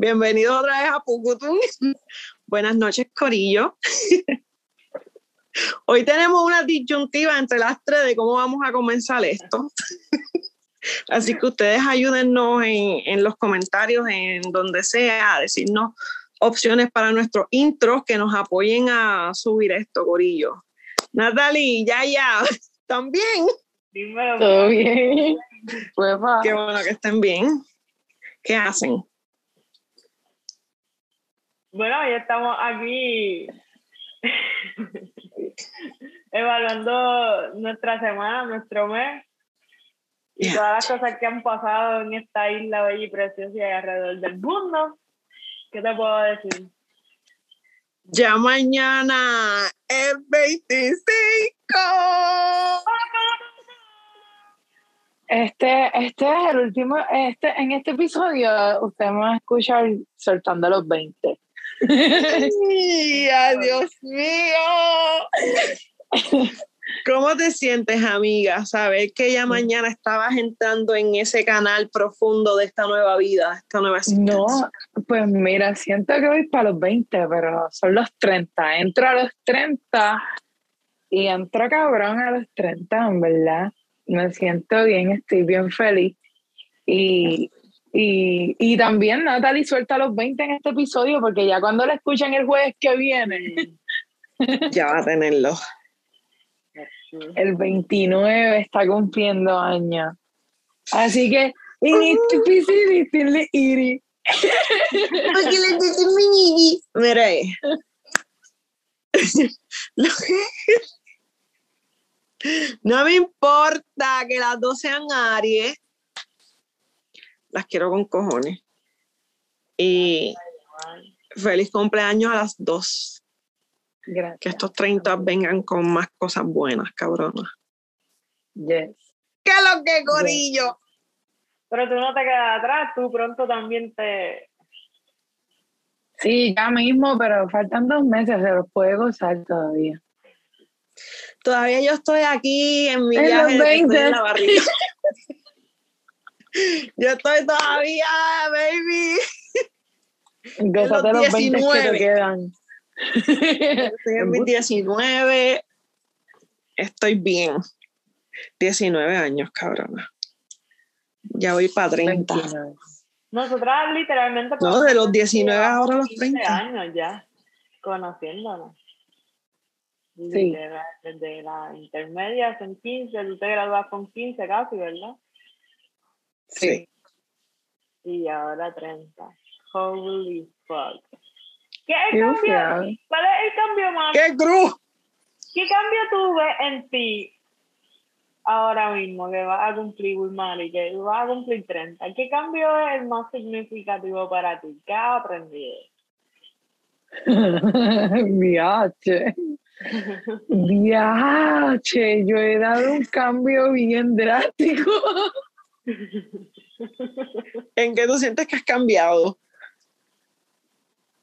Bienvenido otra vez a Pucutun. Buenas noches, Corillo. Hoy tenemos una disyuntiva entre las tres de cómo vamos a comenzar esto. Así que ustedes ayúdennos en, en, los comentarios, en donde sea, a decirnos opciones para nuestros intros que nos apoyen a subir esto, Corillo. Natalie, ya, ya, ¿también? Dímelo. Todo bien. Qué bueno que estén bien. ¿Qué hacen? Bueno, ya estamos aquí evaluando nuestra semana, nuestro mes y todas las cosas que han pasado en esta isla bella y preciosa y alrededor del mundo. ¿Qué te puedo decir? Ya mañana es 25. Este, este es el último, este, en este episodio usted me va a escuchar soltando los 20. ¡Ay, Dios mío! ¿Cómo te sientes, amiga? Saber que ya mañana estabas entrando en ese canal profundo de esta nueva vida, esta nueva No, pues mira, siento que voy para los 20, pero son los 30. Entro a los 30 y entro cabrón a los 30, en verdad. Me siento bien, estoy bien feliz. Y, y, y también Natalie suelta los 20 en este episodio, porque ya cuando la escuchan el jueves que viene. ya va a tenerlo. El 29 está cumpliendo años. Así que, en este episodio, decirle Iri. Mira No me importa que las dos sean Aries. Las quiero con cojones. Y feliz cumpleaños a las dos. Gracias. Que estos 30 vengan con más cosas buenas, cabronas. Yes. ¿Qué es lo que, Corillo? Pero tú no te quedas atrás, tú pronto también te. Sí, ya mismo, pero faltan dos meses, se los puede gozar todavía. Todavía yo estoy aquí en mi viaje en la barriga. yo estoy todavía, baby. Gózate los, los 20 que te quedan. Estoy en mis 19. Estoy bien. 19 años, cabrona. Ya voy para 30. Nosotras literalmente... No, de los 19 ahora a los 30. años ya, conociéndonos. Sí. Desde, la, intermedia son 15, tú te gradúas con 15 casi, ¿verdad? Sí. Y ahora 30. Holy fuck. ¿Qué cambio? ¿Cuál es el cambio más? ¡Qué cruz! ¿Qué cambio tuve en ti ahora mismo que vas a cumplir y que vas a cumplir 30? ¿Qué cambio es el más significativo para ti? ¿Qué has aprendido? Viaje. Viaje. Yo he dado un cambio bien drástico. ¿En qué tú sientes que has cambiado?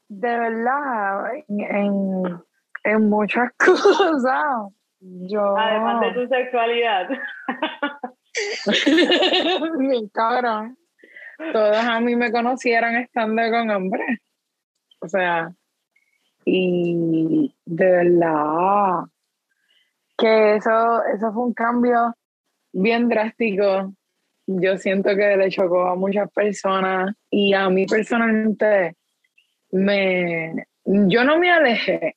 de verdad, en, en, muchas cosas. Yo... Además de tu sexualidad. Bien cabrón. Todos a mí me conocieron estando con hombres. O sea, y de verdad que eso, eso fue un cambio bien drástico. Yo siento que le chocó a muchas personas y a mí personalmente me, yo no me alejé.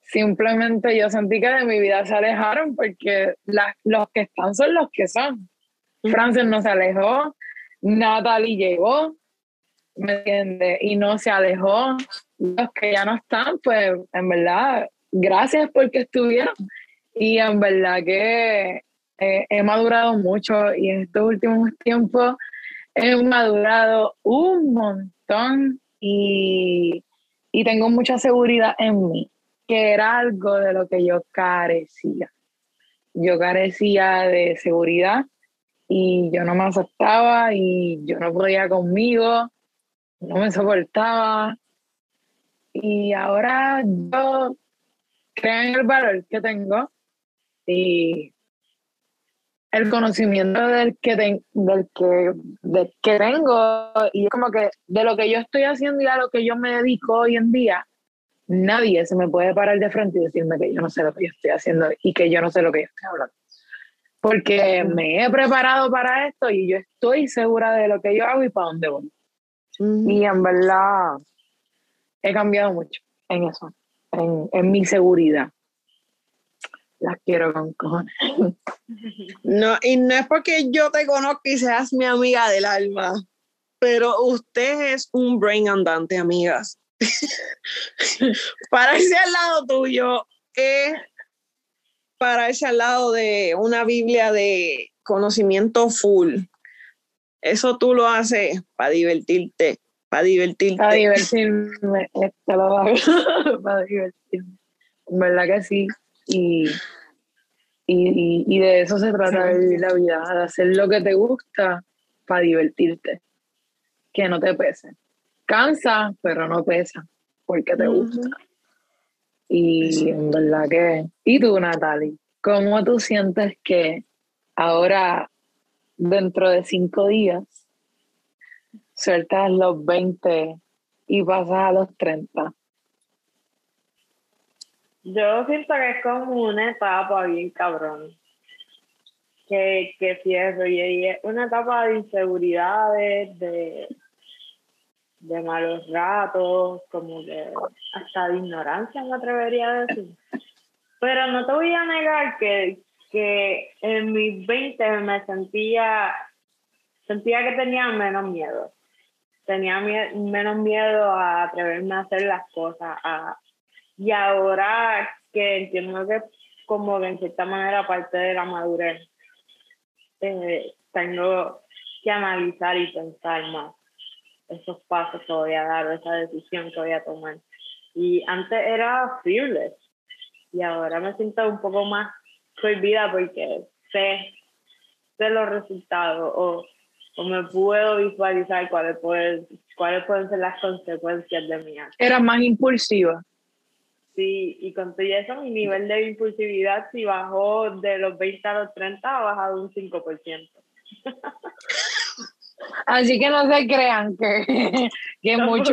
Simplemente yo sentí que de mi vida se alejaron porque los que están son los que son. Francis no se alejó, Natalie llegó, ¿me entiendes? Y no se alejó. Los que ya no están, pues en verdad, gracias porque estuvieron. Y en verdad que eh, he madurado mucho y en estos últimos tiempos he madurado un montón y, y tengo mucha seguridad en mí, que era algo de lo que yo carecía. Yo carecía de seguridad y yo no me aceptaba y yo no podía conmigo, no me soportaba. Y ahora yo creo en el valor que tengo y el conocimiento del que, del que, del que tengo y es como que de lo que yo estoy haciendo y a lo que yo me dedico hoy en día, nadie se me puede parar de frente y decirme que yo no sé lo que yo estoy haciendo y que yo no sé lo que yo estoy hablando. Porque me he preparado para esto y yo estoy segura de lo que yo hago y para dónde voy. Y en verdad he cambiado mucho en eso, en, en mi seguridad las quiero con cojones. No, y no es porque yo te conozca y seas mi amiga del alma, pero usted es un brain andante, amigas. para irse al lado tuyo es para irse al lado de una Biblia de conocimiento full. Eso tú lo haces para divertirte, para divertirte. Para divertirme, esto lo hago, para divertirme. En verdad que sí. Y, y, y, de eso se trata de la vida, de hacer lo que te gusta para divertirte, que no te pese. Cansa, pero no pesa, porque te gusta. Y en verdad que... ¿Y tú, Natalie? ¿Cómo tú sientes que ahora, dentro de cinco días, sueltas los 20 y pasas a los 30? Yo siento que es como una etapa bien cabrón. Que, que cierro y es una etapa de inseguridades, de, de malos ratos, como que hasta de ignorancia me atrevería a decir. Pero no te voy a negar que, que en mis 20 me sentía, sentía que tenía menos miedo. Tenía menos miedo a atreverme a hacer las cosas, a, y ahora que entiendo que como de en cierta manera parte de la madurez, eh, tengo que analizar y pensar más esos pasos que voy a dar esa decisión que voy a tomar. Y antes era fearless y ahora me siento un poco más prohibida porque sé, sé los resultados o, o me puedo visualizar cuáles pueden, cuáles pueden ser las consecuencias de mi acto. Era más impulsiva. Sí, y con todo eso mi nivel de impulsividad si bajó de los 20 a los 30 ha bajado un 5%. Así que no se crean que, que mucho.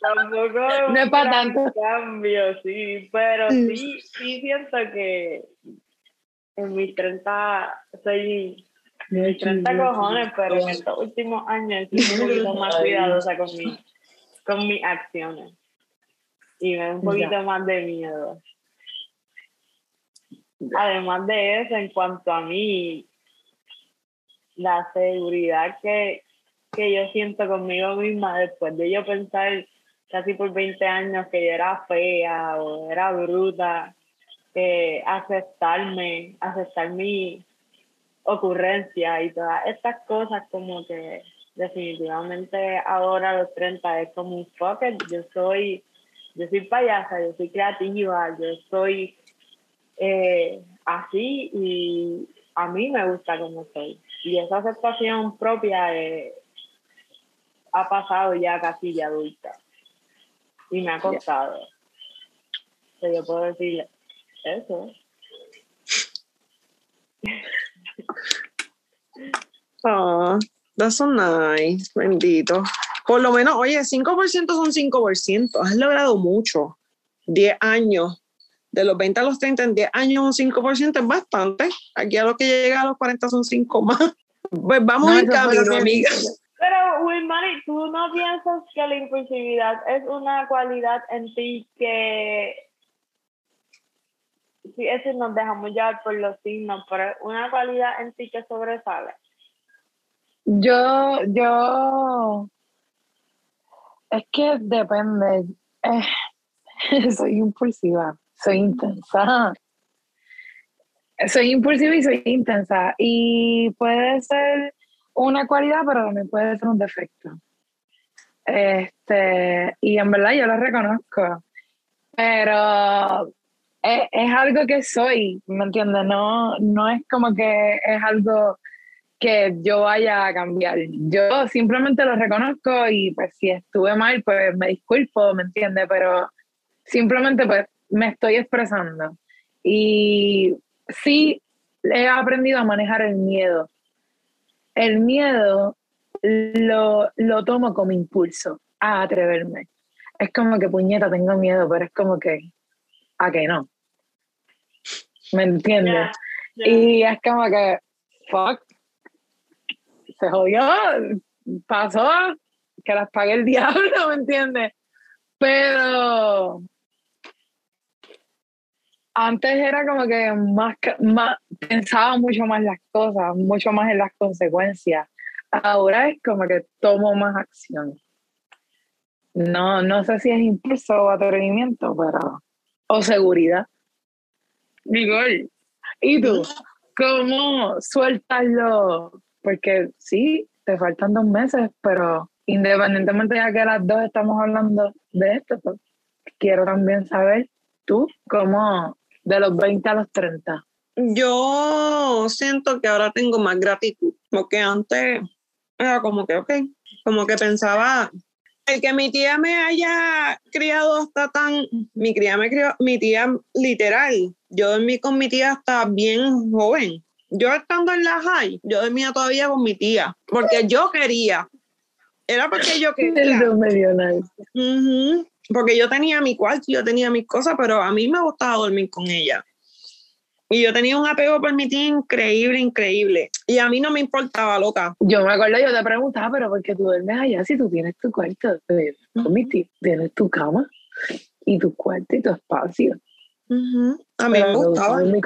Tampoco no es para tanto. cambio, sí, pero sí, sí siento que en mis 30 soy mis 30 cojones, pero en estos últimos años soy un poquito más cuidadosa con, mi, con mis acciones y me da un poquito más de miedo. Además de eso, en cuanto a mí, la seguridad que, que yo siento conmigo misma después de yo pensar casi por 20 años que yo era fea o era bruta, eh, aceptarme, aceptar mi ocurrencia y todas estas cosas como que definitivamente ahora a los 30 es como un fuck yo soy yo soy payasa, yo soy creativa, yo soy eh, así y a mí me gusta como soy. Y esa aceptación propia eh, ha pasado ya casi de adulta y me ha costado. yo puedo decir eso. Oh, that's so nice, bendito. Por lo menos, oye, 5% son 5%, has logrado mucho. 10 años, de los 20 a los 30, en 10 años un 5% es bastante. Aquí a lo que llega a los 40 son 5 más. Pues vamos en camino, amiga. Pero, Wilmary, ¿tú no piensas que la impulsividad es una cualidad en ti que sí, eso nos dejamos llevar por los signos, pero una cualidad en ti que sobresale. Yo, yo es que depende. Eh, soy impulsiva, soy intensa. Soy impulsiva y soy intensa. Y puede ser una cualidad, pero también puede ser un defecto. Este, y en verdad yo lo reconozco. Pero es, es algo que soy, ¿me entiendes? No, no es como que es algo que yo vaya a cambiar. Yo simplemente lo reconozco y pues si estuve mal, pues me disculpo, ¿me entiende? Pero simplemente pues me estoy expresando. Y sí, he aprendido a manejar el miedo. El miedo lo, lo tomo como impulso a atreverme. Es como que puñeta, tengo miedo, pero es como que, a que no. ¿Me entiendes? Y es como que, fuck, se jodió, pasó, que las pague el diablo, ¿me entiendes? Pero antes era como que más, más pensaba mucho más las cosas, mucho más en las consecuencias. Ahora es como que tomo más acción. No, no sé si es impulso o atrevimiento, pero. O seguridad. Miguel, ¿y tú? ¿Cómo sueltas lo? Porque sí, te faltan dos meses, pero independientemente de que las dos estamos hablando de esto, pues, quiero también saber tú cómo de los 20 a los 30. Yo siento que ahora tengo más gratitud, porque antes era como que, ok, como que pensaba, el que mi tía me haya criado hasta tan, mi tía me crió, mi tía literal, yo dormí con mi tía hasta bien joven. Yo estando en la high, yo dormía todavía con mi tía, porque yo quería. Era porque yo quería. Porque yo tenía mi cuarto, yo tenía mis cosas, pero a mí me gustaba dormir con ella. Y yo tenía un apego por mi tía increíble, increíble. Y a mí no me importaba, loca. Yo me acuerdo, yo te preguntaba, pero ¿por qué tú duermes allá si tú tienes tu cuarto? Con mi tía, tienes tu cama y tu cuarto y tu espacio. A mí me gustaba. Mi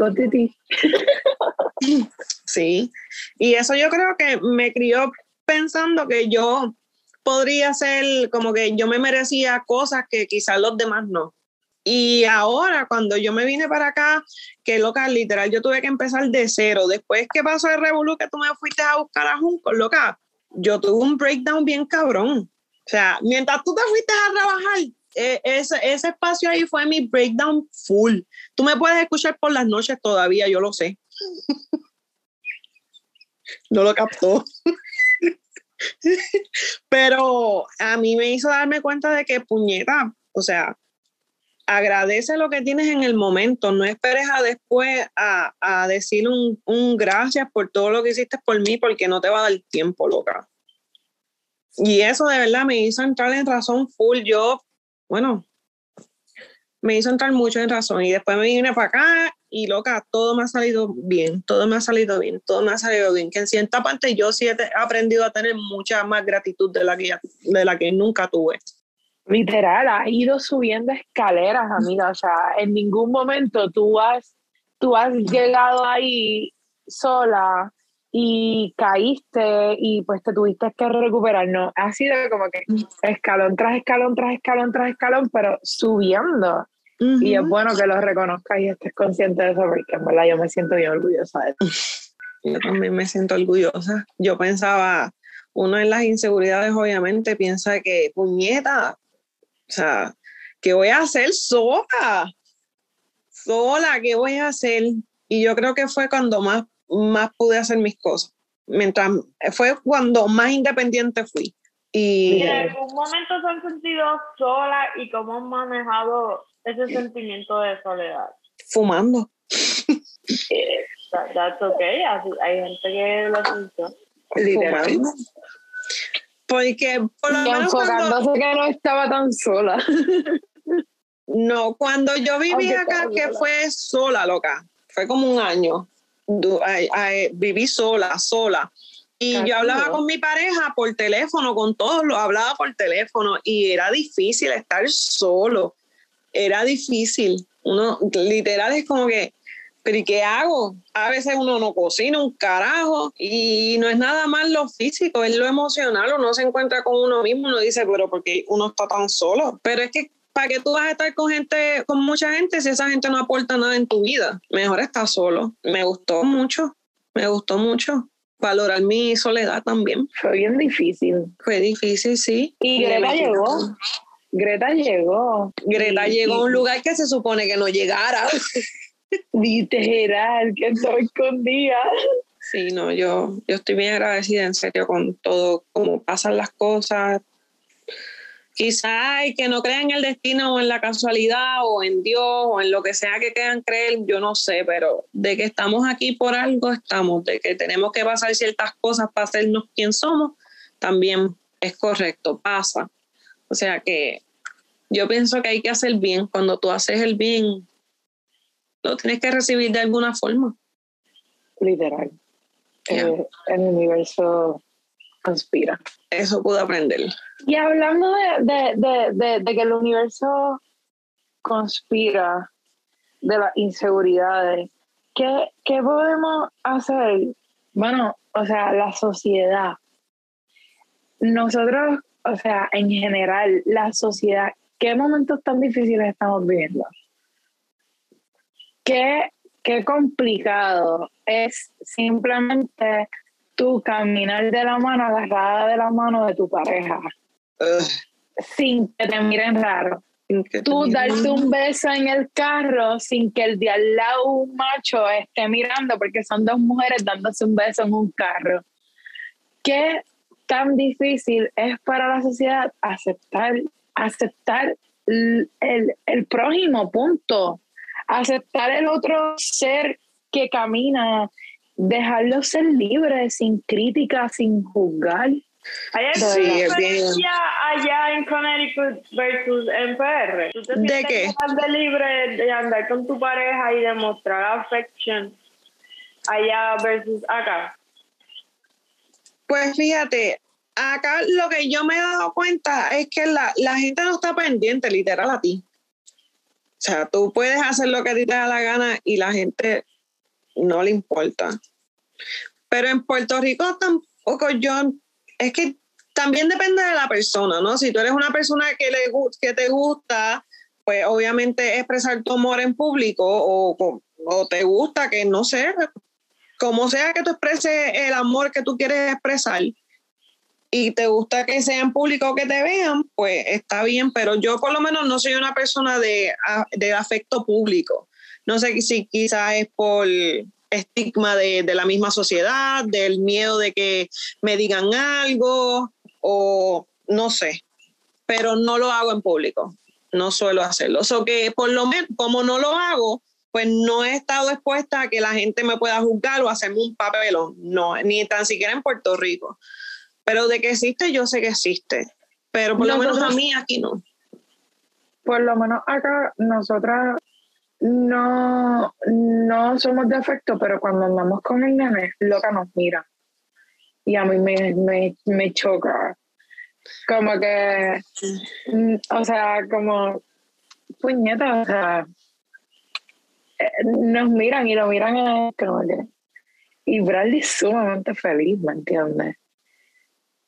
sí. Y eso yo creo que me crió pensando que yo podría ser como que yo me merecía cosas que quizás los demás no. Y ahora, cuando yo me vine para acá, que loca, literal, yo tuve que empezar de cero. Después que pasó el revolú, que tú me fuiste a buscar a Junco, loca, yo tuve un breakdown bien cabrón. O sea, mientras tú te fuiste a trabajar, e, ese, ese espacio ahí fue mi breakdown full. Tú me puedes escuchar por las noches todavía, yo lo sé. no lo captó. Pero a mí me hizo darme cuenta de que puñeta, o sea, agradece lo que tienes en el momento, no esperes a después a, a decir un, un, gracias por todo lo que hiciste por mí, porque no te va a dar tiempo, loca. Y eso de verdad me hizo entrar en razón full. Yo, bueno, me hizo entrar mucho en razón. Y después me vine para acá y loca, todo me ha salido bien, todo me ha salido bien, todo me ha salido bien. Que en cierta parte yo sí he aprendido a tener mucha más gratitud de la que, de la que nunca tuve. Literal, has ido subiendo escaleras, amiga. O sea, en ningún momento tú has, tú has llegado ahí sola y caíste y pues te tuviste que recuperar. No, ha sido como que escalón tras escalón, tras escalón, tras escalón, pero subiendo. Y es bueno que lo reconozcas y estés consciente de eso, porque en verdad yo me siento bien orgullosa de eso. Yo también me siento orgullosa. Yo pensaba, uno en las inseguridades obviamente piensa que, puñeta, o sea, ¿qué voy a hacer sola? Sola, ¿qué voy a hacer? Y yo creo que fue cuando más, más pude hacer mis cosas. Mientras, fue cuando más independiente fui. Y, ¿En algún momento se han sentido sola y cómo han manejado ese sentimiento de soledad? Fumando. that's okay. Hay gente que lo siente. Literalmente. Porque por lo menos enfocándose que no estaba tan sola. no, cuando yo viví acá, que fue sola, loca, fue como un año. Viví sola, sola. Y yo hablaba con mi pareja por teléfono, con todos, lo hablaba por teléfono y era difícil estar solo. Era difícil. Uno literal es como que pero ¿y qué hago? A veces uno no cocina un carajo y no es nada más lo físico, es lo emocional. Uno se encuentra con uno mismo, uno dice, pero porque uno está tan solo. Pero es que ¿para qué tú vas a estar con gente, con mucha gente si esa gente no aporta nada en tu vida? Mejor estar solo. Me gustó mucho, me gustó mucho. Valorar mi soledad también. Fue bien difícil. Fue difícil, sí. Y Greta llegó. Greta llegó. Greta llegó a un lugar que se supone que no llegara. Literal, que estoy escondida. Sí, no, yo, yo estoy bien agradecida en serio con todo, cómo pasan las cosas. Quizá hay que no crean en el destino o en la casualidad o en Dios o en lo que sea que quieran creer, yo no sé, pero de que estamos aquí por algo estamos, de que tenemos que pasar ciertas cosas para hacernos quien somos, también es correcto, pasa. O sea que yo pienso que hay que hacer bien. Cuando tú haces el bien, lo tienes que recibir de alguna forma. Literal. Eh, el universo conspira. Eso pude aprender. Y hablando de, que el universo conspira de las inseguridades, ¿qué, ¿qué podemos hacer? Bueno, o sea, la sociedad. Nosotros, o sea, en general, la sociedad, ¿qué momentos tan difíciles estamos viviendo? ¿Qué, qué complicado es simplemente tú caminar de la mano, agarrada de la mano de tu pareja, sin que te miren raro. Tú darte un beso en el carro sin que el de al lado un macho esté mirando, porque son dos mujeres dándose un beso en un carro. ¿Qué tan difícil es para la sociedad aceptar, aceptar el, el prójimo, punto? Aceptar el otro ser que camina dejarlos ser libres, sin crítica, sin juzgar. ¿Hay diferencia allá en Connecticut versus en PR? ¿Tú te ¿De qué? de libre de andar con tu pareja y demostrar afección allá versus acá? Pues fíjate, acá lo que yo me he dado cuenta es que la, la gente no está pendiente literal a ti. O sea, tú puedes hacer lo que a ti te da la gana y la gente no le importa. Pero en Puerto Rico tampoco yo, es que también depende de la persona, ¿no? Si tú eres una persona que, le, que te gusta, pues obviamente expresar tu amor en público o, o te gusta que, no sé, como sea que tú expreses el amor que tú quieres expresar y te gusta que sea en público que te vean, pues está bien, pero yo por lo menos no soy una persona de, de afecto público. No sé si quizás es por estigma de, la misma sociedad, del miedo de que me digan algo o no sé, pero no lo hago en público, no suelo hacerlo. O que por lo menos, como no lo hago, pues no he estado expuesta a que la gente me pueda juzgar o hacerme un papelón, no, ni tan siquiera en Puerto Rico. Pero de que existe, yo sé que existe, pero por lo menos a mí aquí no. Por lo menos acá nosotras no, no somos de afecto, pero cuando andamos con el nene, loca nos mira. Y a mí me, me, me choca. Como que, mm, o sea, como, puñeta, o sea, eh, nos miran y lo miran a como que, y Bradley es sumamente feliz, ¿me entiendes?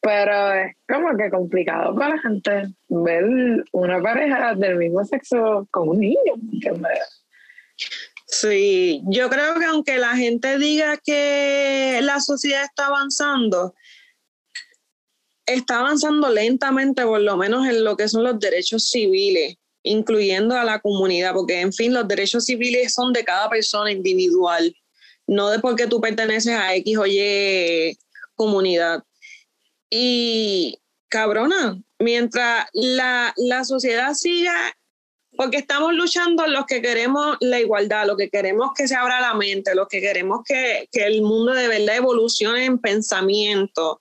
Pero es como que complicado para la gente ver una pareja del mismo sexo con un niño, ¿me entiendes? Sí, yo creo que aunque la gente diga que la sociedad está avanzando, está avanzando lentamente, por lo menos en lo que son los derechos civiles, incluyendo a la comunidad, porque en fin, los derechos civiles son de cada persona individual, no de porque tú perteneces a X o Y comunidad. Y cabrona, mientras la, la sociedad siga porque estamos luchando los que queremos la igualdad, los que queremos que se abra la mente, los que queremos que, que el mundo de verdad evolucione en pensamiento.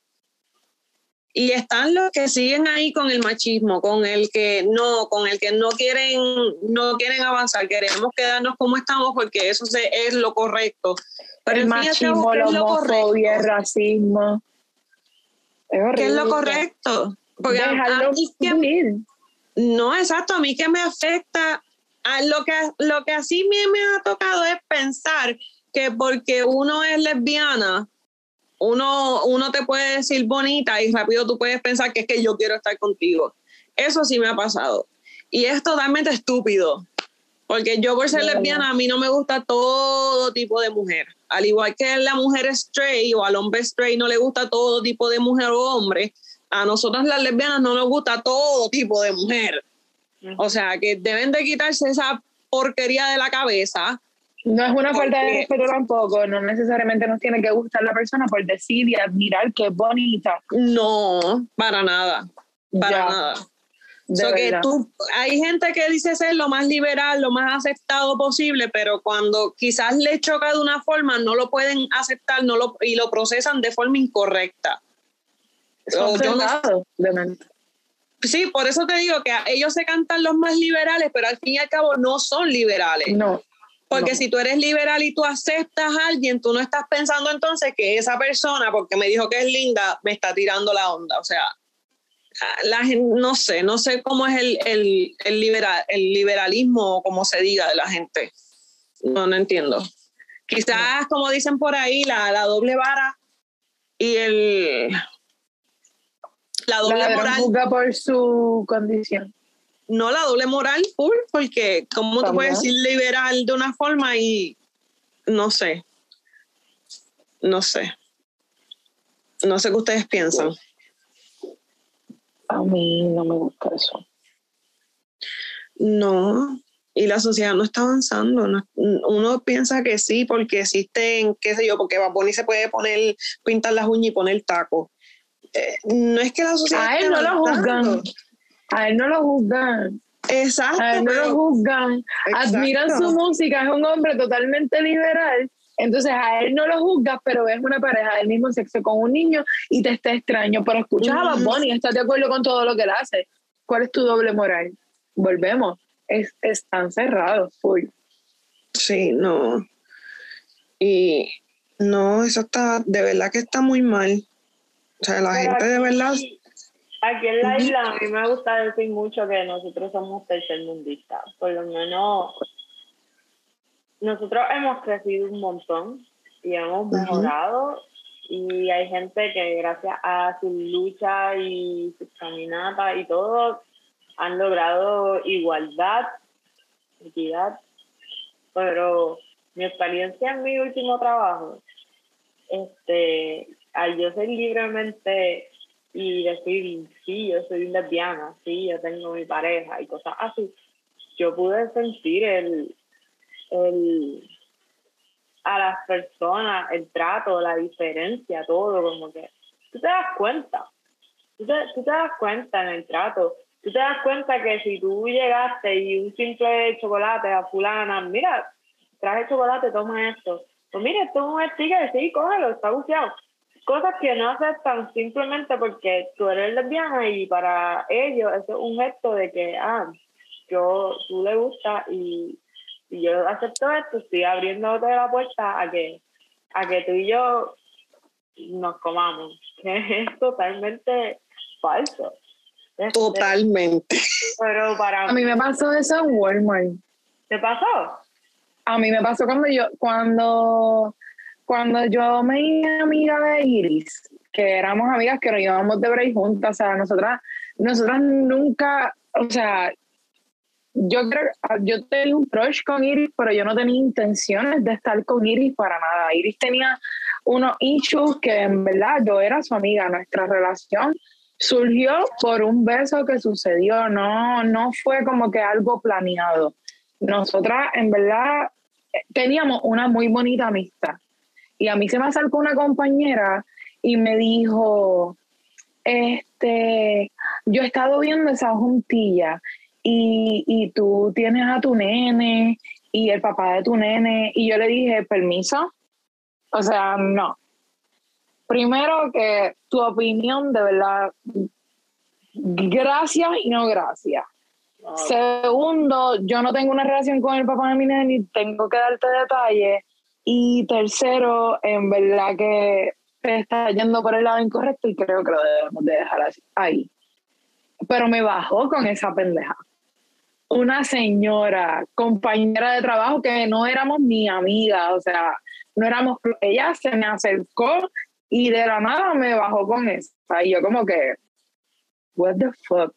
Y están los que siguen ahí con el machismo, con el que no, con el que no quieren, no quieren avanzar, queremos quedarnos como estamos porque eso es lo correcto. Pero el machismo, la homofobia, el racismo. ¿Qué es lo correcto? Porque Dejarlo no, exacto, a mí que me afecta, a lo que, lo que así me, me ha tocado es pensar que porque uno es lesbiana, uno, uno te puede decir bonita y rápido tú puedes pensar que es que yo quiero estar contigo. Eso sí me ha pasado. Y es totalmente estúpido. Porque yo por ser lesbiana, a mí no me gusta todo tipo de mujer. Al igual que la mujer straight o al hombre straight no le gusta todo tipo de mujer o hombre, a nosotras las lesbianas no nos gusta todo tipo de mujer. O sea, que deben de quitarse esa porquería de la cabeza. No es una falta de respeto tampoco, no necesariamente nos tiene que gustar la persona por decir y admirar que es bonita. No, para nada, para nada. So que tú, hay gente que dice ser lo más liberal, lo más aceptado posible, pero cuando quizás les choca de una forma, no lo pueden aceptar no lo, y lo procesan de forma incorrecta. Son no- mente. Sí, por eso te digo que ellos se cantan los más liberales, pero al fin y al cabo no son liberales. No. Porque no. si tú eres liberal y tú aceptas a alguien, tú no estás pensando entonces que esa persona, porque me dijo que es linda, me está tirando la onda. O sea, la no sé, no sé cómo es el, el, el, liberal, el liberalismo o como se diga de la gente. No, no entiendo. Quizás, como dicen por ahí, la, la doble vara y el... La doble La moral. por su condición. no la doble moral full, porque como tú También. puedes decir liberal de una forma y no sé, no sé, no sé qué ustedes piensan. A mí no me gusta eso. No, y la sociedad no está avanzando. no- uno piensa que sí, porque existen, qué sé yo, porque Baboni se puede poner, pintar las uñas y poner taco. Eh, no es que la sociedad A él no lo juzgan. A él no lo juzgan. Exacto. A él no pero- lo juzgan. Admiran su música. Es un hombre totalmente liberal. Entonces a él no lo juzgas, pero ves una pareja del mismo sexo con un niño y te está extraño. Pero escuchas a Bad. Bunny, estás de acuerdo con todo lo que él hace. ¿Cuál es tu doble moral? Volvemos. Es, están cerrados. Full. Sí, no. Y no, eso está, de verdad que está muy mal. O sea, la Pero gente de aquí- verdad, Aquí en la isla a mí me gusta decir mucho que nosotros somos tercermundistas. Por lo menos nosotros hemos crecido un montón y hemos mejorado. Y hay gente que gracias a su lucha y sus caminatas y todo han logrado igualdad, equidad. Pero mi experiencia en mi último trabajo, este, al yo ser libremente y decir, sí, yo soy lesbiana, sí, yo tengo mi pareja y cosas así, yo pude sentir el, el a las personas, el trato, la diferencia, todo, como que tú te das cuenta, tú te, tú te das cuenta en el trato, tú te das cuenta que si tú llegaste y un simple chocolate a fulana, mira, traje chocolate, toma esto, pues mira, esto es un sticker, sí, cógelo, está buceado. Cosas que no aceptan simplemente porque tú eres lesbiana y para ellos eso es un gesto de que, ah, yo, tú le gusta y, y yo acepto esto, estoy abriéndote la puerta a que, a que tú y yo nos comamos, que es totalmente falso. Este, totalmente. Pero para A mí me pasó eso en Walmart. ¿Te pasó? A mí me pasó cuando yo, cuando, cuando yo me hice amiga de Iris, que éramos amigas que nos llevamos de break juntas, o sea, nosotras, nosotras nunca, o sea, yo creo, yo tenía un crush con Iris, pero yo no tenía intenciones de estar con Iris para nada. Iris tenía unos issues que en verdad yo era su amiga, nuestra relación surgió por un beso que sucedió, no, no fue como que algo planeado. Nosotras en verdad teníamos una muy bonita amistad. Y a mí se me acercó una compañera y me dijo, este, yo he estado viendo esa juntilla y, y tú tienes a tu nene y el papá de tu nene. Y yo le dije, permiso. O sea, no. Primero que tu opinión, de verdad, gracias y no gracias. Segundo, yo no tengo una relación con el papá de mi nene y tengo que darte detalles. Y tercero, en verdad que está yendo por el lado incorrecto y creo que lo debemos de dejar así, ahí. Pero me bajó con esa pendeja. Una señora, compañera de trabajo que no éramos ni amigas, o sea, no éramos, ella se me acercó y de la nada me bajó con esa. Y yo como que, what the fuck.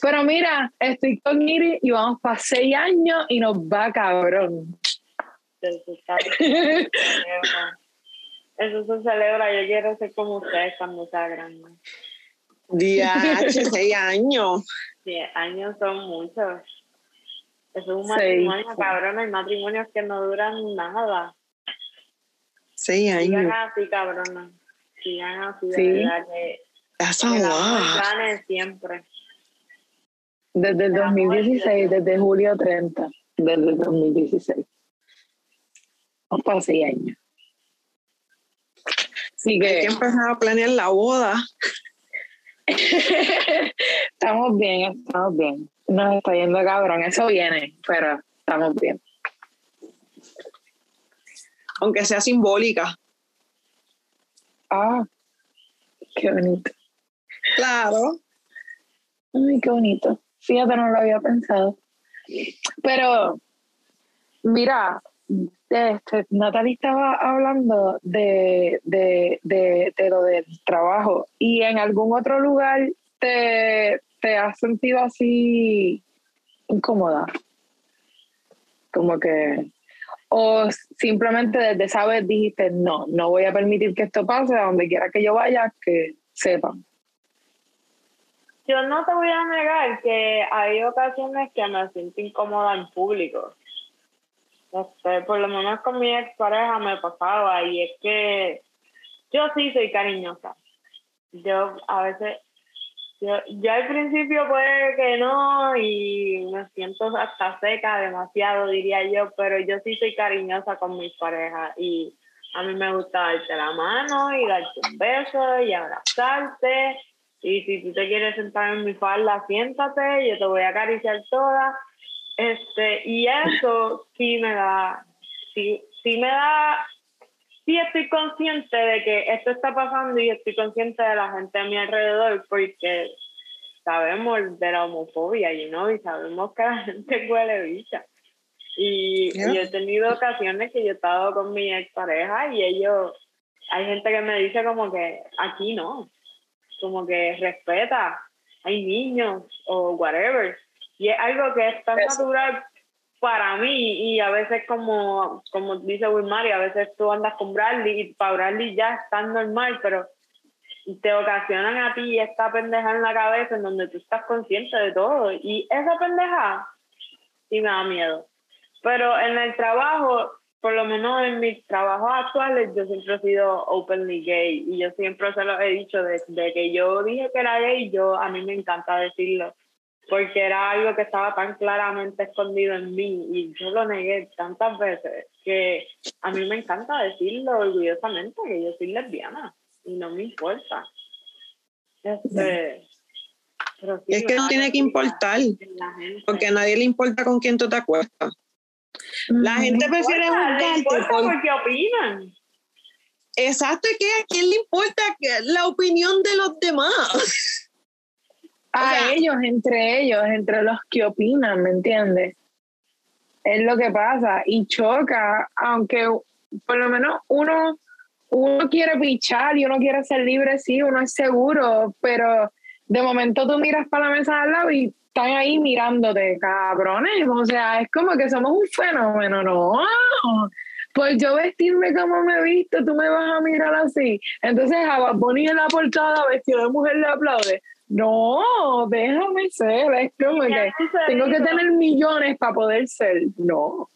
Pero mira, estoy con Iris y vamos para seis años y nos va cabrón. Eso, se celebra. Yo quiero ser como ustedes cuando sea grande. DH, seis años. Diez años son muchos. Eso es un Seis. matrimonio, cabrón. Hay matrimonios que no duran nada. Seis Sigan años. así, cabrona. Sigan así, de Sí. verdad que, That's que a lot. siempre. Desde el 2016, desde julio 30, desde el 2016. Vamos para seis años. Así Hay que empezar a planear la boda. estamos bien, estamos bien. Nos está yendo cabrón, eso viene, pero estamos bien. aunque sea simbólica. Ah, qué bonito. Claro. Ay, qué bonito. Fíjate, no lo había pensado. Pero, mira, este, Natalie estaba hablando de, de, de, de lo del trabajo y en algún otro lugar te, te has sentido así incómoda. Como que, o simplemente desde esa vez dijiste, no, no voy a permitir que esto pase, a donde quiera que yo vaya, que sepan. Yo no te voy a negar que hay ocasiones que me siento incómoda en público. Este, por lo menos con mi ex pareja me pasaba y es que yo sí soy cariñosa. Yo a veces, yo, yo al principio puede que no y me siento hasta seca demasiado diría yo, pero yo sí soy cariñosa con mis parejas y a mí me gusta darte la mano y darte un beso y abrazarte y si tú te quieres sentar en mi falda, siéntate, yo te voy a acariciar toda. Este, y eso sí me da, sí, sí me da, sí estoy consciente de que esto está pasando y estoy consciente de la gente a mi alrededor porque sabemos de la homofobia, you know, y sabemos que la gente huele bicha. Y yo he tenido ocasiones que yo he estado con mi expareja y ellos, hay gente que me dice como que aquí no, como que respeta, hay niños o whatever. Y es algo que es tan Eso. natural para mí y a veces como, como dice Wilmary, a veces tú andas con Bradley y para Bradley ya es tan normal, pero te ocasionan a ti esta pendeja en la cabeza en donde tú estás consciente de todo y esa pendeja sí me da miedo. Pero en el trabajo, por lo menos en mis trabajos actuales, yo siempre he sido openly gay y yo siempre se lo he dicho desde que yo dije que era gay, yo a mí me encanta decirlo porque era algo que estaba tan claramente escondido en mí y yo lo negué tantas veces que a mí me encanta decirlo orgullosamente que yo soy lesbiana y no me importa. Este, pero sí, Es que no tiene que importar, La gente. porque a nadie le importa con quién tú te acuestas. La gente prefiere importa por- porque opinan. Exacto, es que a quién le importa que- la opinión de los demás. A sea- ellos, entre ellos, entre los que opinan, ¿me entiendes? Es lo que pasa. Y choca, aunque por lo menos uno, uno quiere pichar y uno quiere ser libre, sí, uno es seguro, pero de momento tú miras para la mesa al lado y están ahí mirándote, cabrones. O sea, es como que somos un fenómeno, ¿no? Pues yo vestirme como me he visto, tú me vas a mirar así. Entonces a Bunny en la portada vestido de mujer le aplaude. No, déjame ser, es como que tengo que tener millones para poder ser. No.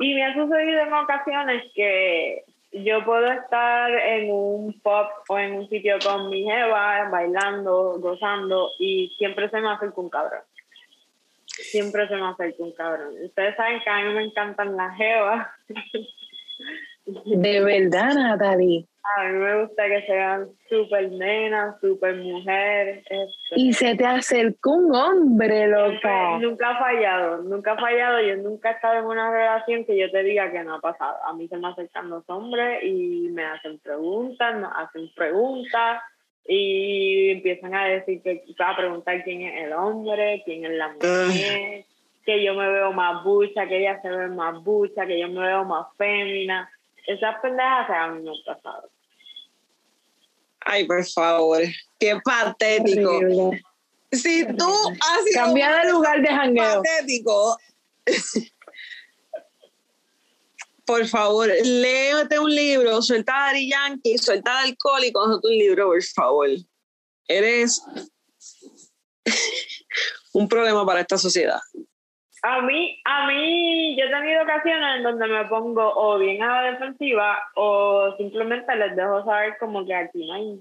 Y me ha sucedido en ocasiones que yo puedo estar en un pub o en un sitio con mi jeva, bailando, gozando, y siempre se me acerca un cabrón. Siempre se me acerca un cabrón. Ustedes saben que a mí me encantan las jevas. De verdad, Natalie. A mí me gusta que sean súper nenas, súper mujer. Este, Y se te acercó un hombre, loca. Nunca, nunca ha fallado, nunca ha fallado. Yo nunca he estado en una relación que yo te diga que no ha pasado. A mí se me acercan los hombres y me hacen preguntas, nos hacen preguntas y empiezan a decir que a preguntar quién es el hombre, quién es la mujer, que yo me veo más bucha, que ella se ve más bucha, que yo me veo más fémina. Esas pendejas a mí me han pasado. Ay, por favor, qué patético. Horrible. Si tú has sido de lugar de jangueo. patético, por favor, léete un libro, suelta a Dari Yankee, suelta al alcohólico, suelta un libro, por favor. Eres un problema para esta sociedad. A mí, a mí, yo he tenido ocasiones en donde me pongo o bien a la defensiva o simplemente les dejo saber como que aquí no hay,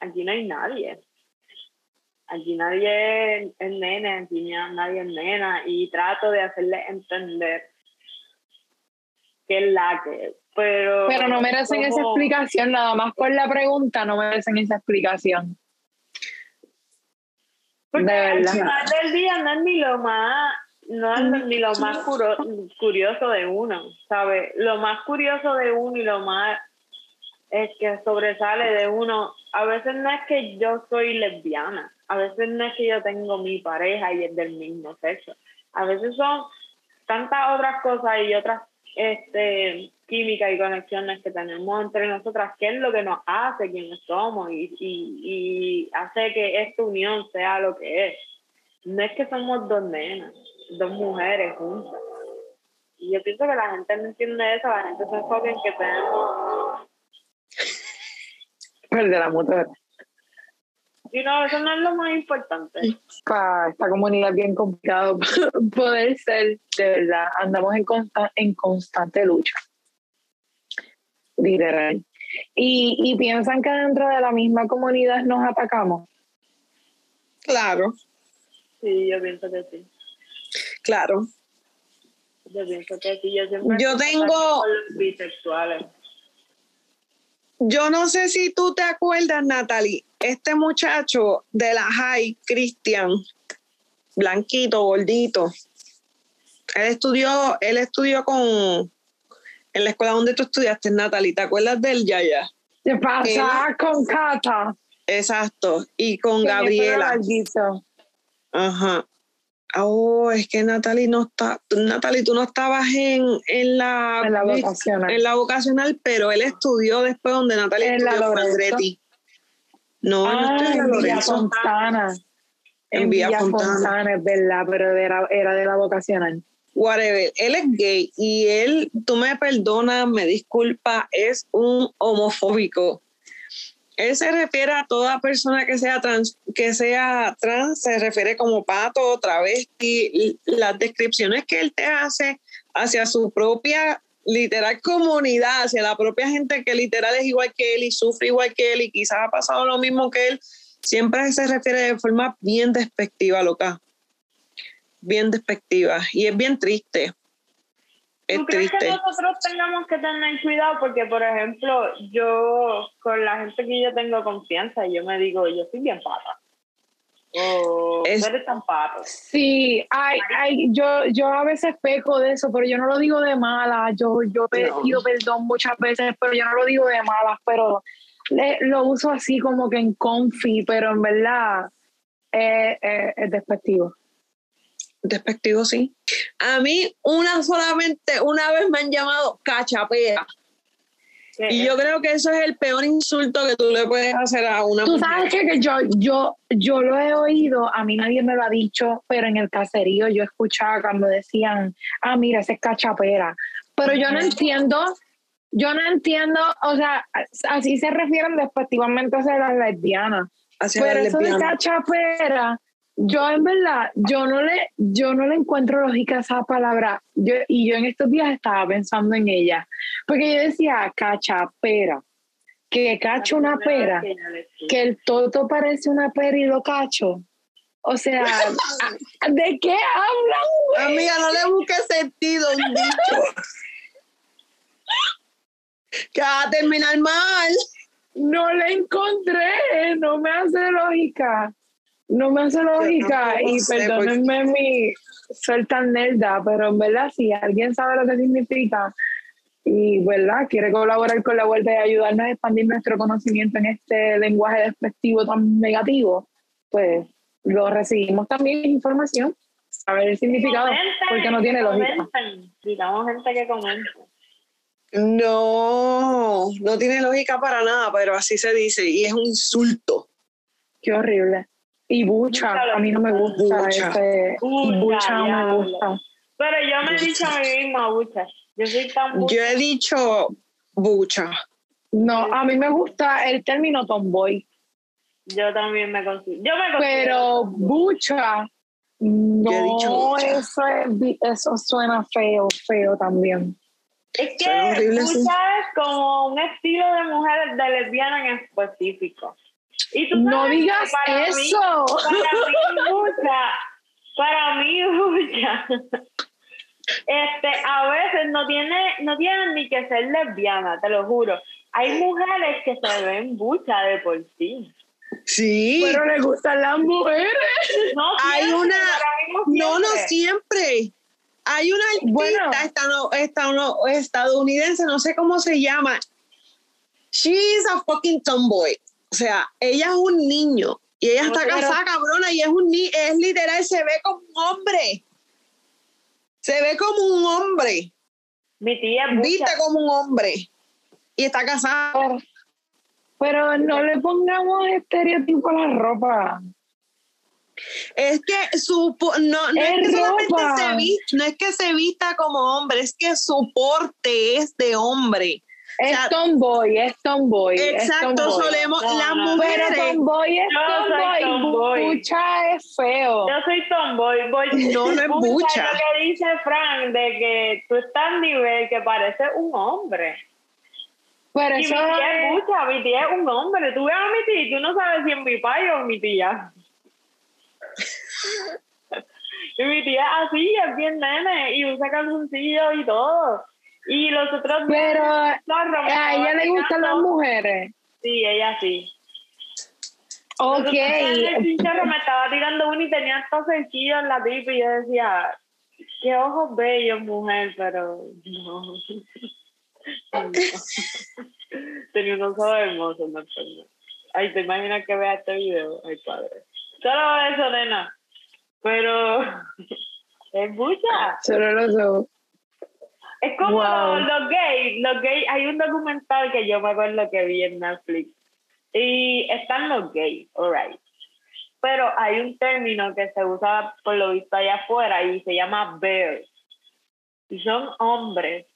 aquí no hay nadie. Aquí nadie es, nene, aquí nadie es nena y trato de hacerle entender que es la que pero, pero no merecen esa explicación, nada más por la pregunta no merecen esa explicación. Porque de verdad. al final del día no es ni lo más, no es ni lo más curioso de uno, ¿sabes? Lo más curioso de uno y lo más es que sobresale de uno, a veces no es que yo soy lesbiana, a veces no es que yo tengo mi pareja y es del mismo sexo, a veces son tantas otras cosas y otras este, química y conexiones que tenemos entre nosotras, que es lo que nos hace quienes somos y, y, hace que esta unión sea lo que es. No es que somos dos nenas, dos mujeres juntas. Y yo pienso que la gente no entiende eso, la gente se enfoca en que tenemos... El de la mujer. Y no, eso no es lo más importante. Para esta comunidad es bien complicado poder ser, de verdad, andamos en, en constante lucha. Literal. Y, y piensan que dentro de la misma comunidad nos atacamos. Claro. Sí, yo pienso que sí. Claro. Yo pienso que sí. Yo, siempre yo tengo... bisexuales. Yo no sé si tú te acuerdas, Natalie, este muchacho de la high, Cristian, blanquito, gordito, él estudió, él estudió con, en la escuela donde tú estudiaste, Natalie, ¿te acuerdas de él, Yaya? ¿Qué pasa con Cata? Exacto, y con Gabriela. Ajá. Oh, es que Natalie no está, Natalie, tú no estabas en, en la, en la vocacional. En la vocacional, pero él estudió después donde Natalie en estudió la Andretti. No, ah, no estoy en, en Villa Fontana. En, Villa, Fontana. Fontana. es verdad, pero era, era de la vocacional. Whatever, él es gay y él, tú me perdonas, me disculpa, es un homofóbico él se refiere a toda persona que sea trans, que sea trans, se refiere como pato, travesti, las descripciones que él te hace hacia su propia literal comunidad, hacia la propia gente que literal es igual que él y sufre igual que él y quizás ha pasado lo mismo que él, siempre se refiere de forma bien despectiva, loca. Bien despectiva. Y es bien triste. ¿Tú crees que nosotros tengamos que tener cuidado? Porque, por ejemplo, yo con la gente que yo tengo confianza, yo me digo, yo soy bien pata. O es, eres tan pato. Sí, ay, ay, yo, yo a veces peco de eso, pero yo no lo digo de mala. Yo, yo pido perdón muchas veces, pero yo no lo digo de malas, pero lo uso así como que en confi, pero en verdad es despectivo despectivo, sí. A mí, una solamente, una vez me han llamado cachapera. Y yo creo que eso es el peor insulto que tú le puedes hacer a una Tú sabes que, yo, yo, yo lo he oído, a mí nadie me lo ha dicho, pero en el caserío yo escuchaba cuando decían, ah, mira, ese es cachapera. Pero yo no entiendo, yo no entiendo, o sea, así se refieren despectivamente a las lesbianas. pero eso de cachapera yo en verdad, yo no le, yo no le encuentro lógica a esa palabra. Yo, y yo en estos días estaba pensando en ella. Porque yo decía, cacha pera. Que cacho una pera. Que el toto parece una pera y lo cacho. O sea, ¿de qué hablan? Amiga, no le busques sentido un dicho. que va a terminar mal. No le encontré, no me hace lógica no me hace lógica y perdónenme mi ser tan nerda, pero en verdad si alguien sabe lo que significa y verdad quiere colaborar con la vuelta y ayudarnos a expandir nuestro conocimiento en este lenguaje despectivo tan negativo, pues lo recibimos también información, saber el significado, porque no tiene lógica. Digamos gente que comenta. No, no tiene lógica para nada, pero así se dice y es un insulto. Qué horrible. Y bucha, a mí no me gusta bucha. ese. Bucha, no me gusta. Pero yo me he dicho a mí misma bucha. Yo soy tan bucha. Yo he dicho bucha. No, a mí me gusta el término tomboy. Yo también me considero. Yo me Pero bucha, no, Eso, es, eso suena feo, feo también. Es que bucha es como un estilo de mujer de lesbiana en específico. Y tú No digas para mí- eso. para mí mucha, para mí mucha. Este, a veces no tiene, no tienen ni que ser lesbiana, te lo juro. Hay mujeres que se ven bucha de por sí. Sí. Pero le gustan las mujeres. No Hay siempre, una- mí no, no siempre. siempre. Hay una artista Bueno. estano- estano- estadounidense, no sé cómo se llama. She's a fucking tomboy. O sea, ella es un niño y ella está Pero- casada, cabrona, y es un ni es literal, se ve como un hombre. Se ve como un hombre. Mi tía es Viste como un hombre. Y está casada. Pero, pero no le pongamos estereotipo a la ropa. Es que su no, no es, Es que solamente se vi- no es que se vista como hombre, es que su porte es de hombre. Es sea, tomboy, es tomboy. es Exacto, tomboy. solemos No, las no. Pero tomboy es tomboy. tomboy. Bucha es feo. Yo soy tomboy. Voy, No, no es bucha. Lo que dice Frank de que tú estás a nivel que parece un hombre. Pero Y eso mi tía es es- bucha, mi tía es un hombre. Tú ves a mi tía y tú no sabes si es mi padre o mi tía. y mi tía así, es bien nene, y usa calzoncillos y todo. Y los otros Pero a ella le gustan las mujeres. Sí, ella sí. Ok. El chinchorro me estaba tirando uno y tenía estos cerquillos en la pipa y yo decía, qué ojos bellos, mujer, pero no. No. tenía unos ojos hermosos, no no. Ay, te imaginas que vea este video, ay padre. Solo eso, nena. Pero es mucha. Solo los ojos. Es como Wow. los, los gays, los gays, hay un documental que yo me acuerdo que vi en Netflix y están los gays, alright. Pero hay un término que se usa por lo visto allá afuera y se llama bears. Y son hombres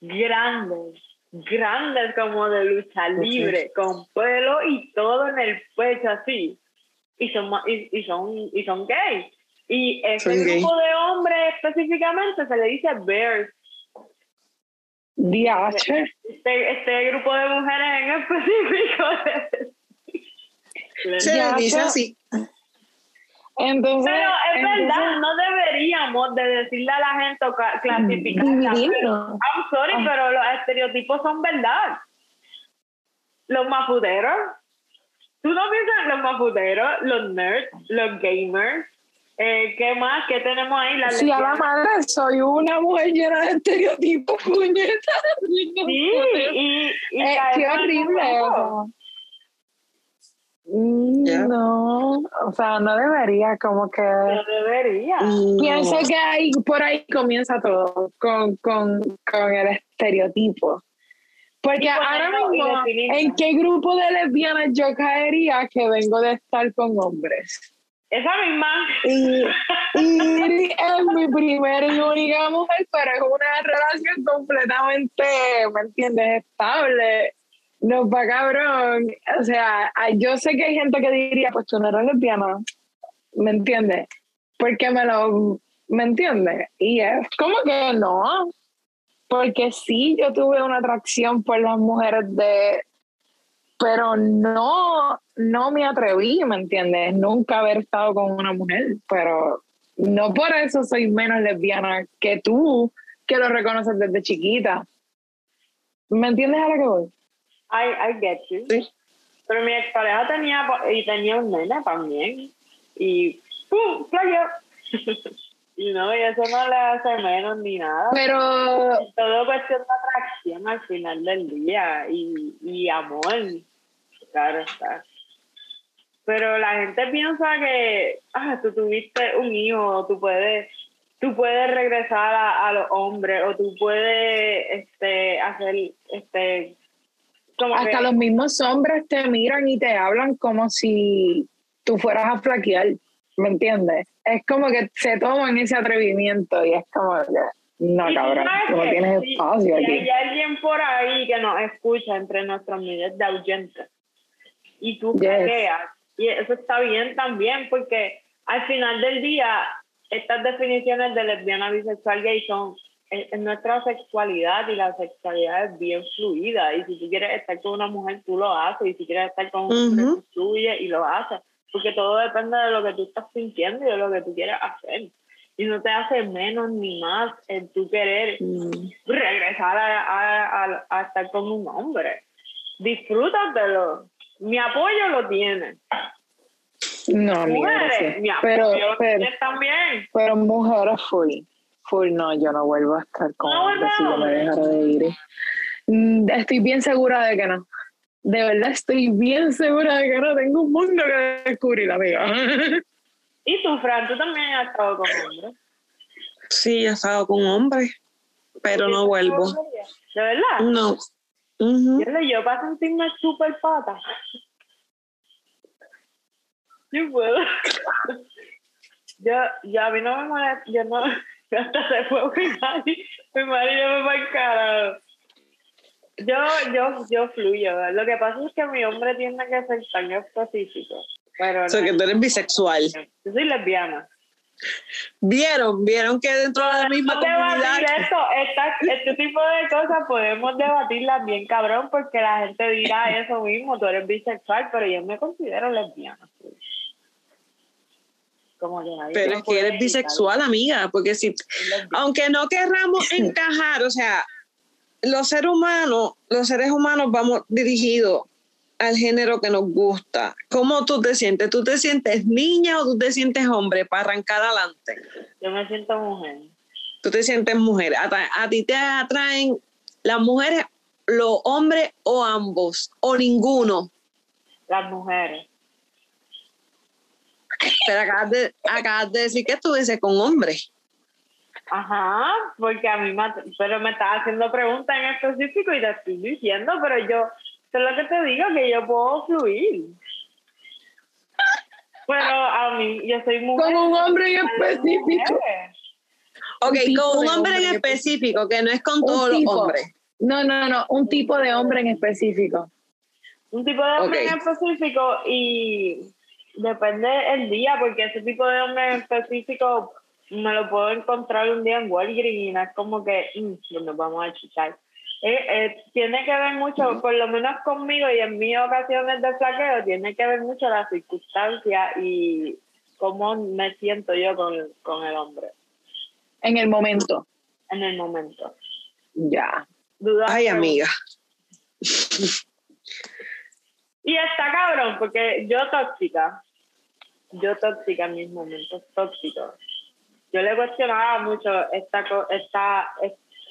grandes, grandes como de lucha libre, con pelo y todo en el pecho así. Y son, y, y son, y son gays. Y ese Son gay. grupo de hombres específicamente se le dice bears. DH. Este, este grupo de mujeres en específico. Se Ya, dice pero- así. Entonces. Pero es entonces, verdad, no deberíamos de decirle a la gente o ca- clasificarla. I'm sorry, Ah. pero los estereotipos son verdad. Los mafuderos. ¿Tú no piensas en los mafuderos, los nerds, los gamers? Eh, ¿Qué más? ¿Qué tenemos ahí? Las Sí, a la madre, soy una mujer llena de estereotipos, puñeta. Sí, y, y Eh, qué horrible. Mm. No, o sea, no debería, como que. No debería. Pienso que ahí, por ahí comienza todo, con, con, con el estereotipo. Porque ahora mismo. ¿en qué grupo de lesbianas yo caería que vengo de estar con hombres? Esa misma. Y, y es mi primera y única mujer, pero es una relación completamente, ¿me entiendes? Estable. No va cabrón. O sea, yo sé que hay gente que diría, pues tú no eres lesbiana. ¿Me entiendes? Porque me lo, ¿me entiendes? Y es como que no. Porque sí, yo tuve una atracción por las mujeres de, pero no, no me atreví, ¿me entiendes? Nunca haber estado con una mujer, pero no por eso soy menos lesbiana que tú, que lo reconoces desde chiquita. ¿Me entiendes a lo que voy? I, I get you. Sí. Pero mi expareja tenía, y tenía un nene también. Y ¡pum! Playa. y no, y eso no le hace menos ni nada. Pero Es todo cuestión de atracción al final del día y, y amor. Claro está. Pero la gente piensa que ah, tú tuviste un hijo, tú puedes, tú puedes regresar a, a los hombres o tú puedes este, hacer este como hasta que- los mismos hombres te miran y te hablan como si tú fueras a flaquear, ¿me entiendes? Es como que se toman ese atrevimiento y es como que, no, Y tú cabrón, tú no que tienes si- espacio si aquí. hay alguien por ahí que nos escucha entre nuestros miles de oyentes y tú Yes. flaqueas, y eso está bien también porque al final del día estas definiciones de lesbiana bisexual gay son en nuestra sexualidad y la sexualidad es bien fluida y si tú quieres estar con una mujer tú lo haces y si quieres estar con un hombre tú fluyes y lo haces porque todo depende de lo que tú estás sintiendo y de lo que tú quieres hacer. Y no te hace menos ni más en tu querer mm. regresar a, a, a, estar con un hombre. Disfrútatelo. Mi apoyo lo tiene. No, mujeres, mi pero, apoyo pero, también. pero mujeres full Full no, yo no vuelvo a estar con no, él si yo me dejara de ir. Mm, estoy bien segura de que no. De verdad estoy bien segura de que no. Tengo un mundo que descubrir, amiga. ¿Y tú, Fran? ¿Tú también has estado con hombres? Sí, he estado con hombres, pero no vuelvo. ¿De verdad? No. yo, yo para sentirme súper pata. Yo puedo. yo, yo a mí no me molesta, yo no, hasta se fue mi marido, mi marido me va a encarar. Yo, yo, yo fluyo. Lo que pasa es que mi hombre tiene que ser tan específico. Pero o sea, que tú eres bisexual. Yo soy lesbiana. Vieron, vieron que dentro de la misma comunidad. Esto, este tipo de cosas podemos debatirlas bien, cabrón, porque la gente dirá eso mismo. Tú eres bisexual, pero yo me considero lesbiana. Pero es que eres bisexual, amiga, porque si, aunque no querramos encajar, o sea, los seres humanos, los seres humanos vamos dirigidos al género que nos gusta. ¿Cómo tú te sientes? ¿Tú te sientes niña o tú te sientes hombre para arrancar adelante? Yo me siento mujer. Tú te sientes mujer. ¿A, a ti te atraen las mujeres, los hombres o ambos? ¿O ninguno? Las mujeres. Pero acabas de, acabas de decir que estuviese con hombres. Ajá, porque a mí me, pero me estás haciendo preguntas en específico y te estoy diciendo, pero yo, es lo que te digo, que yo puedo fluir. Pero a mí, yo soy mujer. Con un hombre en específico. Ok, con un hombre en específico, que no es con todos los hombres. No, no, no, un tipo de hombre en específico. Un tipo de hombre en específico y Depende el día, porque ese tipo de hombre en específico me lo puedo encontrar un día en Walgreens y no es como que mm, nos vamos a chichar. Eh, eh, tiene que ver mucho, por lo menos conmigo y en mis ocasiones de flaqueo, tiene que ver mucho la circunstancia y cómo me siento yo con, con el hombre. En el momento. En el momento. Ya. Ay, amiga. Y está cabrón, porque yo tóxica, yo tóxica en mis momentos tóxicos. Yo le cuestionaba mucho esta, esta,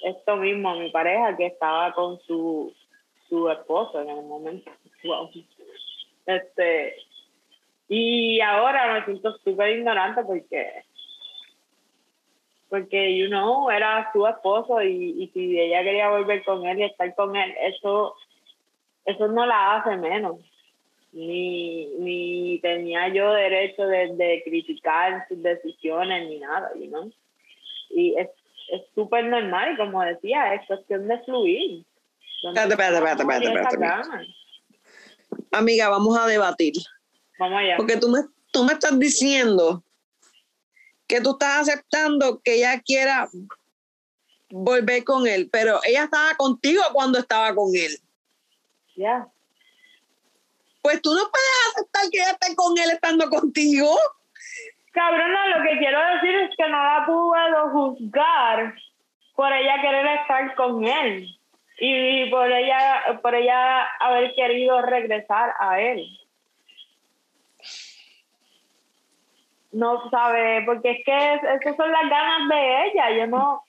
esto mismo a mi pareja que estaba con su, su esposo en el momento. Este, y ahora me siento súper ignorante porque, porque, you know, era su esposo y, y si ella quería volver con él y estar con él, eso, eso no la hace menos ni, ni tenía yo derecho de, criticar sus decisiones ni nada, ¿no? Y es súper normal, y como decía, es cuestión de fluir. Espérate, espérate, espérate, espérate, Amiga, vamos a debatir. Vamos allá. Porque tú me, tú me estás diciendo que tú estás aceptando que ella quiera volver con él, pero ella estaba contigo cuando estaba con él. Ya pues tú no puedes aceptar que ella esté con él estando contigo. Cabrona, lo que quiero decir es que no la puedo juzgar por ella querer estar con él y por ella, por ella haber querido regresar a él. No sabe, porque es que esas son las ganas de ella, yo no,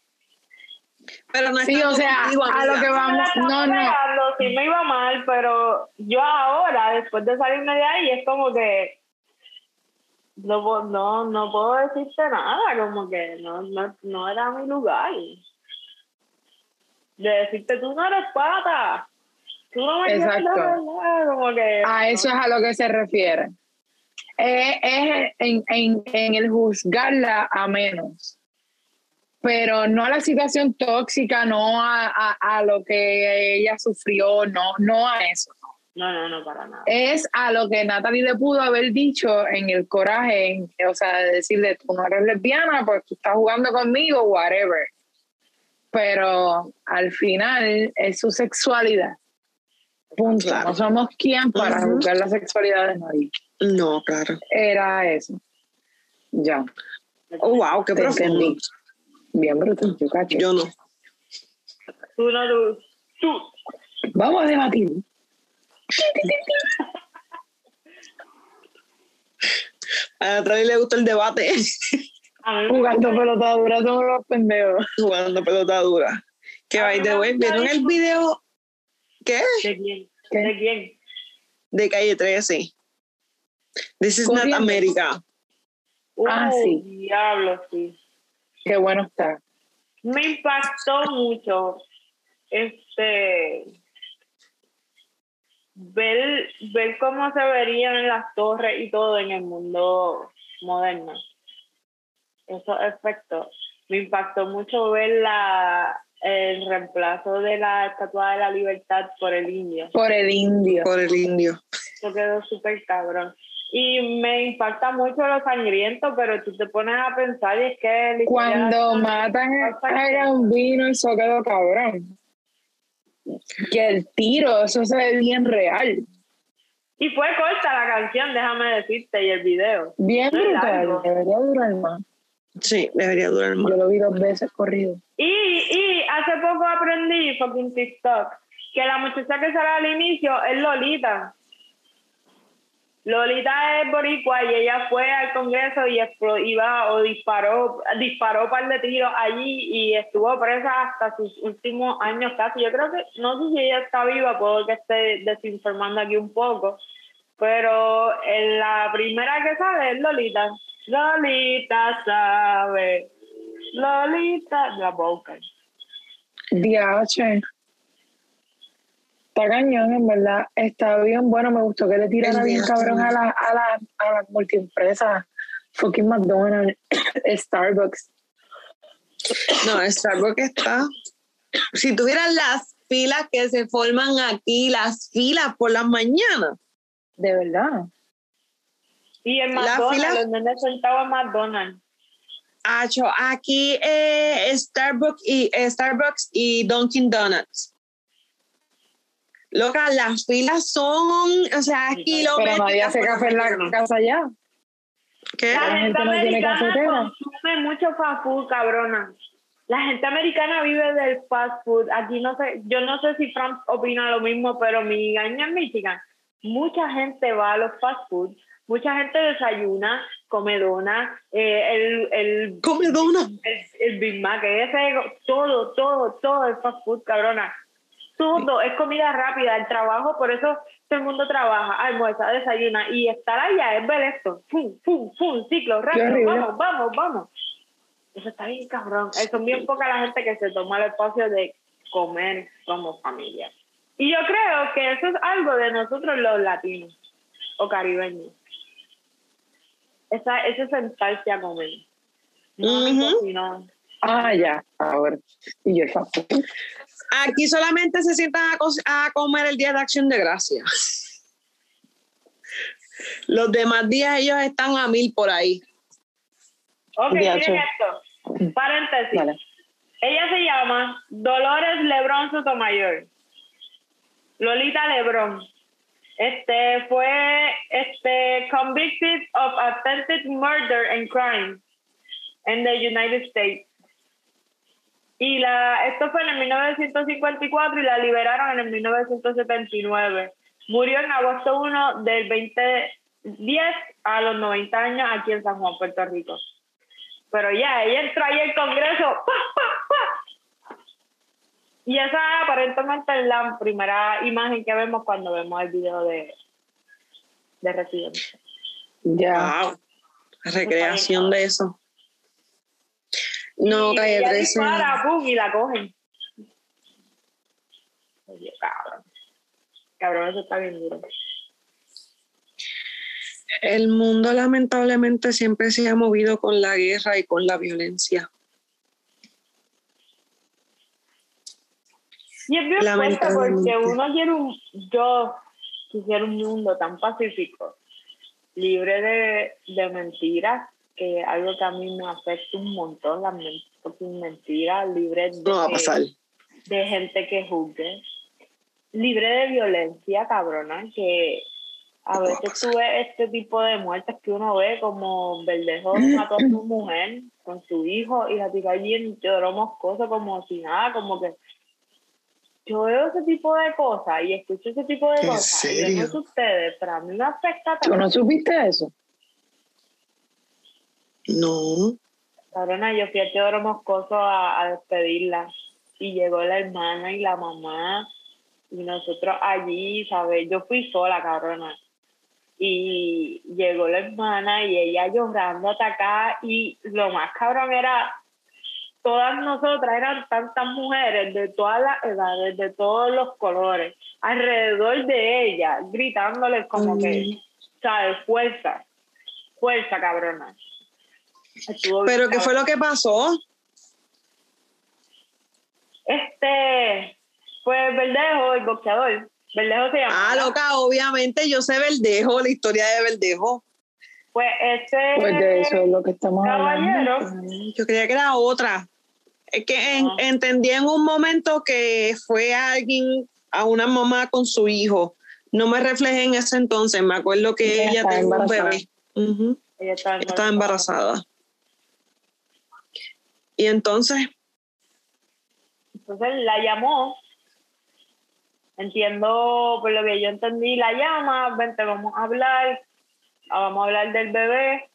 pero no sí, o sea, a lo que vamos, no, no. Sí me iba mal, pero yo ahora, después de salirme de ahí, es como que no, no, no puedo decirte nada, como que no, no, no era mi lugar. De decirte, tú no eres pata. Tú no me Exacto. como que, a eso es a lo que se refiere. Eh, es en, en, en el juzgarla a menos pero no a la situación tóxica, no a, a, lo que ella sufrió, no, no a eso. No, no, no, para nada. Es a lo que Natalie le pudo haber dicho en el coraje, o sea, de decirle, tú no eres lesbiana, pues tú estás jugando conmigo, whatever. pero al final es su sexualidad. Punto. Claro. No somos quien para Ujú. juzgar la sexualidad de nadie. No, claro. Era eso. Ya, Oh, wow, qué profundo. Bien yo cacho. Yo no. Tú no, tú, tú. Vamos a debatir. A Travis le gusta el debate Jugando pelota dura somos los pendejos. jugando pelota dura. Que by the way, ¿vieron el video? ¿Qué? ¿De quién? ¿Qué? ¿De quién? De calle 13. This is not. America. Ah, sí. Diablo, sí. Qué bueno está. Me impactó mucho este ver, ver cómo se verían las torres y todo en el mundo moderno. Esos efectos. Me impactó mucho ver la, el reemplazo de la Estatua de la Libertad por el indio. Por el indio. Por el indio. Eso quedó súper cabrón. Y me impacta mucho lo sangriento, pero tú te pones a pensar y es que... Cuando matan a Gambino, eso quedó cabrón. Que el tiro, eso se ve bien real. Y fue corta la canción, déjame decirte, y el video. Bien No brutal. Debería durar más. Sí, debería durar más. Yo lo vi dos veces corrido. Y, y hace poco aprendí, fucking TikTok, que la muchacha que sale al inicio es Lolita. Lolita es boricua y ella fue al Congreso y iba o disparó, disparó un par de tiros allí y estuvo presa hasta sus últimos años casi. Yo creo que, no sé si ella está viva, puedo que esté desinformando aquí un poco, pero en la primera que sale es Lolita. Lolita sabe, Lolita, la boca. DH. Está cañón, en verdad. Está bien bueno. Me gustó que le tirara El bien cabrón a la, a la, a la multiempresa. Fucking McDonald's, Starbucks. No, Starbucks está. Si tuvieran las filas que se forman aquí, las filas por las mañanas. De verdad. Y en McDonald's, fila- los nenes sentados en McDonald's. Acho, aquí eh, Starbucks y eh, Starbucks y Dunkin' Donuts. Loca, las filas son, o sea, kilómetros. Pero nadie hace café en la casa ya. ¿Qué? La La gente no tiene americana cafetera. consume mucho fast food, cabrona. La gente americana vive del fast food. Aquí no sé, yo no sé si Frank opina lo mismo, pero mi gaña en Michigan, mucha gente va a los fast food, mucha gente desayuna, come dona, eh, el, el Come dona. el, el Big Mac, ese, todo, todo, todo es fast food, cabrona. Todo es comida rápida, el trabajo, por eso todo el mundo trabaja, almuerza, desayuna y estar allá es ver esto. Pum, pum, pum, ciclo rápido, vamos, vamos, vamos. Eso está bien cabrón. Son bien poca la gente que se toma el espacio de comer como familia. Y yo creo que eso es algo de nosotros los latinos o caribeños. Esa, ese sentarse a comer. No, Ujú. sino Ah, ya. Ahora. Y yo. Aquí solamente se sientan a, co- a comer el día de acción de gracia. Los demás días ellos están a mil por ahí. Ok, miren esto. Paréntesis. Vale. Ella se llama Dolores Lebrón Sotomayor. Lolita Lebrón. Este fue este convicted of attempted murder and crime in the United States. Y la, esto fue en el 1954 y la liberaron en el 1979. Murió en agosto 1 del 2010 a los 90 años aquí en San Juan, Puerto Rico. Pero ya, ella entró ahí al Congreso. ¡pa, pa, pa! Y esa aparentemente es la primera imagen que vemos cuando vemos el video de, de Residente. Ya. Wow. Recreación de eso. No, y calle ella 13. dispara, pum, y la cogen. Oye, cabrón. Cabrón, eso está bien duro. El mundo lamentablemente siempre se ha movido con la guerra y con la violencia. Y es bien porque uno quiere un, yo quisiera un mundo tan pacífico, libre de, de mentiras, que algo que a mí me afecta un montón, las mentiras libres no va a pasar. de gente que juzgue, libre de violencia, cabrona, que a veces tú ves este tipo de muertes que uno ve como Verdejo mató a su mujer con su hijo y la tira allí en Teodoro Moscoso como si nada, como que yo veo ese tipo de cosas y escucho ese tipo de cosas. Serio? Y no sé ustedes, pero a mí me afecta. ¿Tú no supiste eso? No. Cabrona, yo fui a Teodoro Moscoso a, a despedirla y llegó la hermana y la mamá y nosotros allí, ¿sabes? Yo fui sola, cabrona. Y llegó la hermana y ella llorando hasta acá y lo más cabrón era, todas nosotras eran tantas mujeres de todas las edades, de todos los colores, alrededor de ella, gritándoles como que, ¿sabes? Fuerza, fuerza, cabrona. ¿Pero qué fue lo que pasó? Este, pues Verdejo, el boxeador. Verdejo se llama. Ah, loca, obviamente yo sé Verdejo, la historia de Verdejo. Pues ese. Pues de eso es lo que estamos caballero, hablando. Yo creía que era otra. Es que en, entendí en un momento que fue alguien, a una mamá con su hijo. No me reflejé en ese entonces, me acuerdo que ella, tenía un bebé. Ujú, Ella estaba Estaba embarazada. Y entonces, Entonces la llamó. Entiendo, por lo que yo entendí, la llama, vente, vamos a hablar, ah, vamos a hablar del bebé.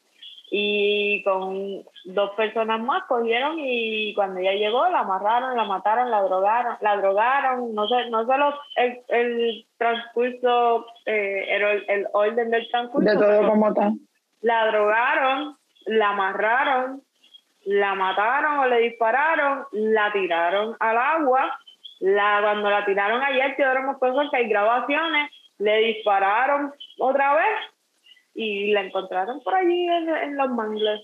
Y con dos personas más cogieron y cuando ella llegó la amarraron, la mataron, la drogaron, la drogaron, no sé, no sé los- el, el transcurso, eh, el, el orden del transcurso. De todo como está. la drogaron, la amarraron, la mataron o le dispararon, la tiraron al agua, la, cuando la tiraron ayer, Teodoro Moscoso, que hay grabaciones, le dispararon otra vez y la encontraron por allí en, en los mangles.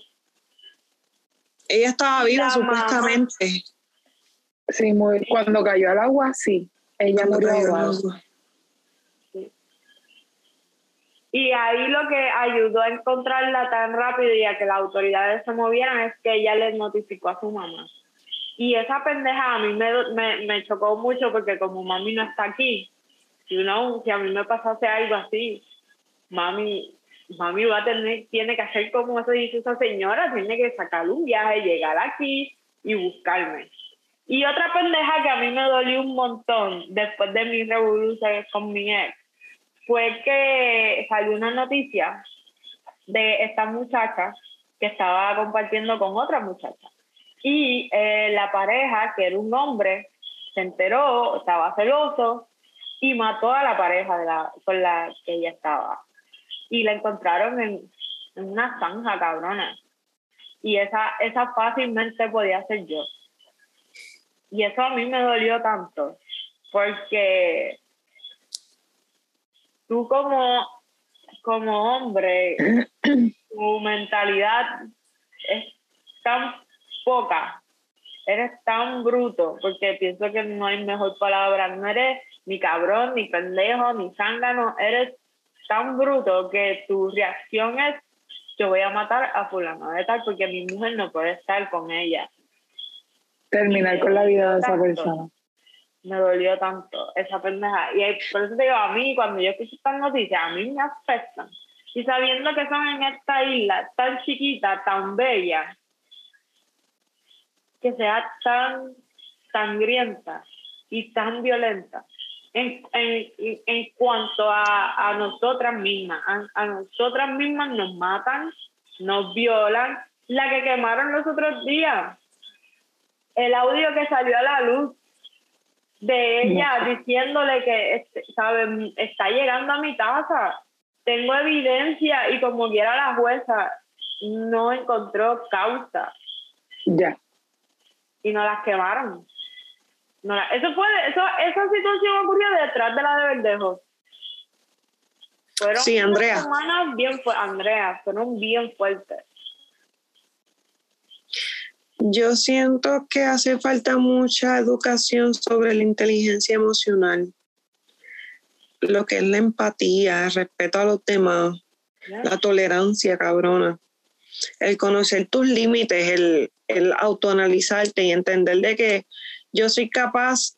ella estaba viva La mamá. supuestamente. Sí, muy, cuando cayó al agua, sí. Ella Cuando murió ahogada. agua. Y ahí lo que ayudó a encontrarla tan rápido y a que las autoridades se movieran es que ella le notificó a su mamá. Y esa pendeja a mí me, me, me chocó mucho porque como mami no está aquí, you know, si a mí me pasase algo así, mami, mami va a tener, tiene que hacer como eso dice esa señora, tiene que sacar un viaje, llegar aquí y buscarme. Y otra pendeja que a mí me dolió un montón después de mi revolución con mi ex fue que salió una noticia de esta muchacha que estaba compartiendo con otra muchacha. Y eh, la pareja, que era un hombre, se enteró, estaba celoso y mató a la pareja con la que ella estaba. Y la encontraron en, en una zanja, cabrona. Y esa, esa fácilmente podía ser yo. Y eso a mí me dolió tanto, porque tú como, como hombre, tu mentalidad es tan poca, eres tan bruto, porque pienso que no hay mejor palabra, no eres ni cabrón, ni pendejo, ni zángano, eres tan bruto que tu reacción es, yo voy a matar a fulano de tal porque mi mujer no puede estar con ella. Terminar con la vida de esa persona. Me dolió tanto esa pendeja. Y por eso te digo, a mí, cuando yo escucho estas noticias, a mí me afectan. Y sabiendo que son en esta isla tan chiquita, tan bella, que sea tan sangrienta y tan violenta en, en, en cuanto a, a nosotras mismas. A, a nosotras mismas nos matan, nos violan. La que quemaron los otros días, el audio que salió a la luz de ella diciéndole que este, sabe está llegando a mi casa. Tengo evidencia y como quiera la jueza no encontró causa. Ya. y no las quemaron. No la- eso fue eso esa situación ocurrió detrás de la de Verdejo. Fueron Sí, unas Andrea. semanas bien fu- Andrea fueron bien fuertes Yo siento que hace falta mucha educación sobre la inteligencia emocional, lo que es la empatía, el respeto a los demás, la tolerancia, cabrona. el conocer tus límites, el, el autoanalizarte y entender de que yo soy capaz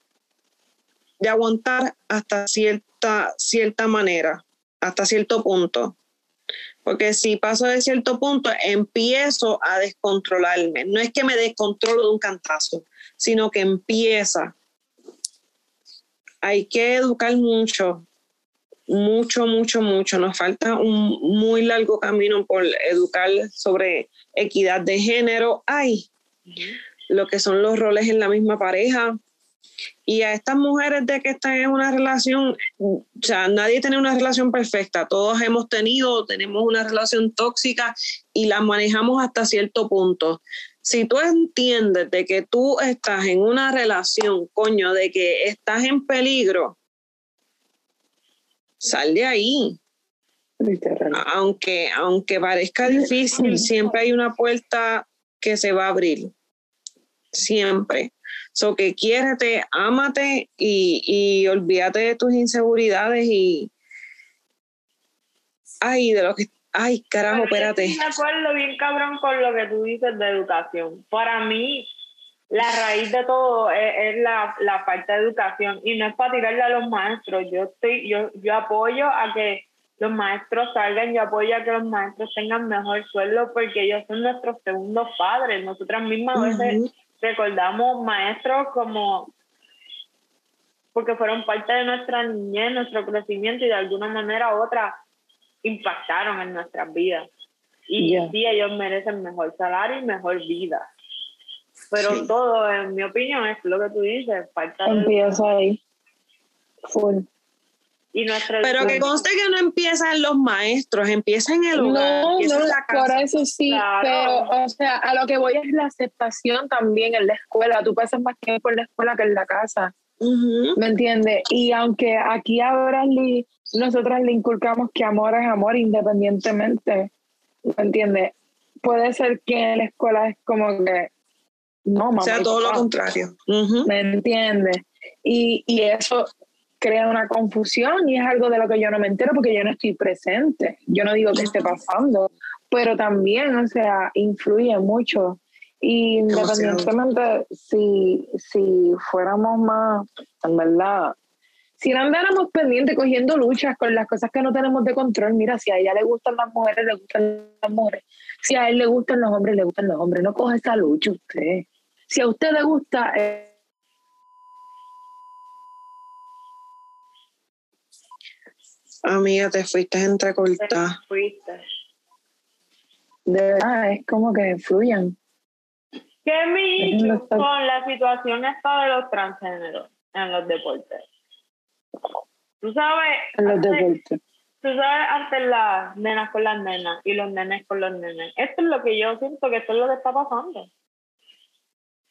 de aguantar hasta cierta, cierta manera, hasta cierto punto. Porque si paso de cierto punto, empiezo a descontrolarme. No es que me descontrolo de un cantazo, sino que empieza. Hay que educar mucho, mucho, mucho, mucho. Nos falta un muy largo camino por educar sobre equidad de género. Hay lo que son los roles en la misma pareja, y a estas mujeres de que están en una relación, o sea, nadie tiene una relación perfecta, todos hemos tenido, tenemos una relación tóxica y la manejamos hasta cierto punto. Si tú entiendes de que tú estás en una relación, coño, de que estás en peligro, sal de ahí. Aunque, aunque parezca difícil, siempre hay una puerta que se va a abrir. Siempre. So que quiérete, ámate y, y olvídate de tus inseguridades y. Ay, de lo que. Ay, carajo, espérate. Estoy de acuerdo bien cabrón con lo que tú dices de educación. Para mí, la raíz de todo es, la, la, falta de educación y no es para tirarle a los maestros. Yo estoy, yo, yo apoyo a que los maestros salgan, yo apoyo a que los maestros tengan mejor sueldo porque ellos son nuestros segundos padres. Nosotras mismas a veces recordamos maestros como porque fueron parte de nuestra niñez, nuestro crecimiento y de alguna manera u otra impactaron en nuestras vidas. Y sí, ellos merecen mejor salario y mejor vida. Pero todo, en mi opinión, es lo que tú dices, falta Empieza ahí. Full. Pero que conste que no empieza en los maestros, empieza en el hogar. No, no, por eso sí, pero o sea, a lo que voy es la aceptación también en la escuela. Tú pasas más tiempo en la escuela que en la casa. ¿Me entiendes? Y aunque aquí ahora nosotras le inculcamos que amor es amor independientemente, ¿me entiendes? Puede ser que en la escuela es como que no, mamá. O sea, todo lo contrario. ¿Me entiendes? Y, y eso crea una confusión y es algo de lo que yo no me entero porque yo no estoy presente. Yo no digo que esté pasando, pero también, o sea, influye mucho. Y independientemente si, si fuéramos más, en verdad, si no andáramos pendientes cogiendo luchas con las cosas que no tenemos de control, mira, si a ella le gustan las mujeres, le gustan las mujeres. Si a él le gustan los hombres, le gustan los hombres. No coge esa lucha usted. Si a usted le gusta... Eh, Amiga, te fuiste entrecortada. Te fuiste. De verdad, es como que fluyan. ¿Qué me con la situación esta de los transgéneros en los deportes? Tú sabes. En los deportes. Tú sabes, antes las nenas con las nenas y los nenes con los nenes. Esto es lo que yo siento que esto es lo que está pasando.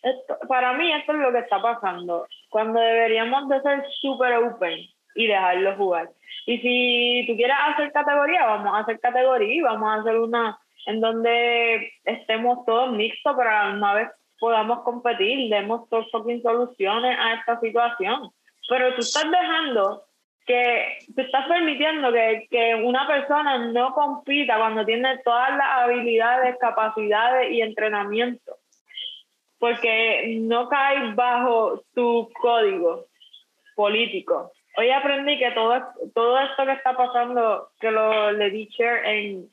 Esto, para mí, esto es lo que está pasando. Cuando deberíamos de ser súper open y dejarlo jugar. Y si tú quieres hacer categoría, vamos a hacer categoría vamos a hacer una en donde estemos todos mixtos, pero a la misma vez podamos competir, demos todas soluciones a esta situación. Pero tú estás dejando que, tú estás permitiendo que, que una persona no compita cuando tiene todas las habilidades, capacidades y entrenamiento, porque no cae bajo tu código político hoy aprendí que todo, todo esto que está pasando, que lo le di share en,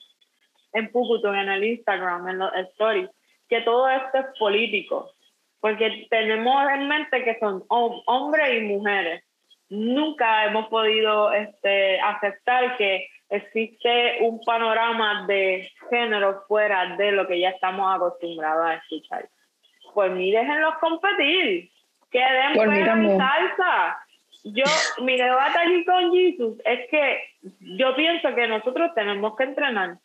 en en el Instagram, en los stories, que todo esto es político, porque tenemos en mente que son hombres y mujeres. Nunca hemos podido este, aceptar que existe un panorama de género fuera de lo que ya estamos acostumbrados a escuchar. Pues ni déjenlos competir, que den salsa yo, mi debate allí con Jesus es que yo pienso que nosotros tenemos que entrenar.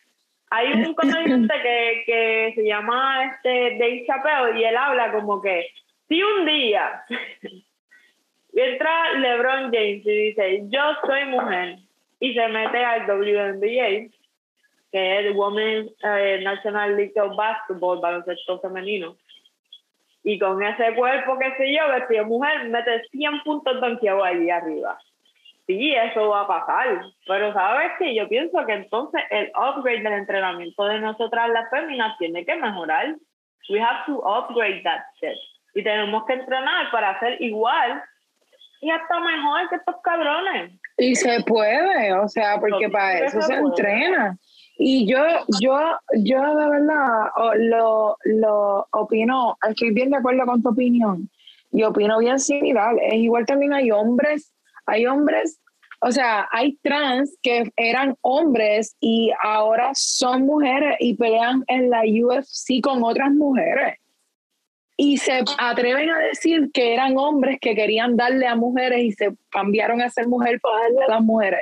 Hay un comediante que, que se llama este Dave Chappelle y él habla como que si un día entra LeBron James y dice yo soy mujer y se mete al WNBA, que es Women's eh, National League of Basketball, baloncesto femenino, y con ese cuerpo, qué sé yo, vestido mujer, mete 100 puntos donkeado allí arriba. sí, eso va a pasar. Pero sabes que yo pienso que entonces el upgrade del entrenamiento de nosotras las féminas tiene que mejorar. We have to upgrade that shit. Y tenemos que entrenar para hacer igual y hasta mejor que estos cabrones. Y se puede, o sea, porque para eso se, entrena. Y yo, yo, yo de verdad lo, lo opino, estoy bien de acuerdo con tu opinión. Y opino bien similar. Es igual también hay hombres, hay hombres, o sea, hay trans que eran hombres y ahora son mujeres y pelean en la UFC con otras mujeres y se atreven a decir que eran hombres que querían darle a mujeres y se cambiaron a ser mujer para darle a las mujeres.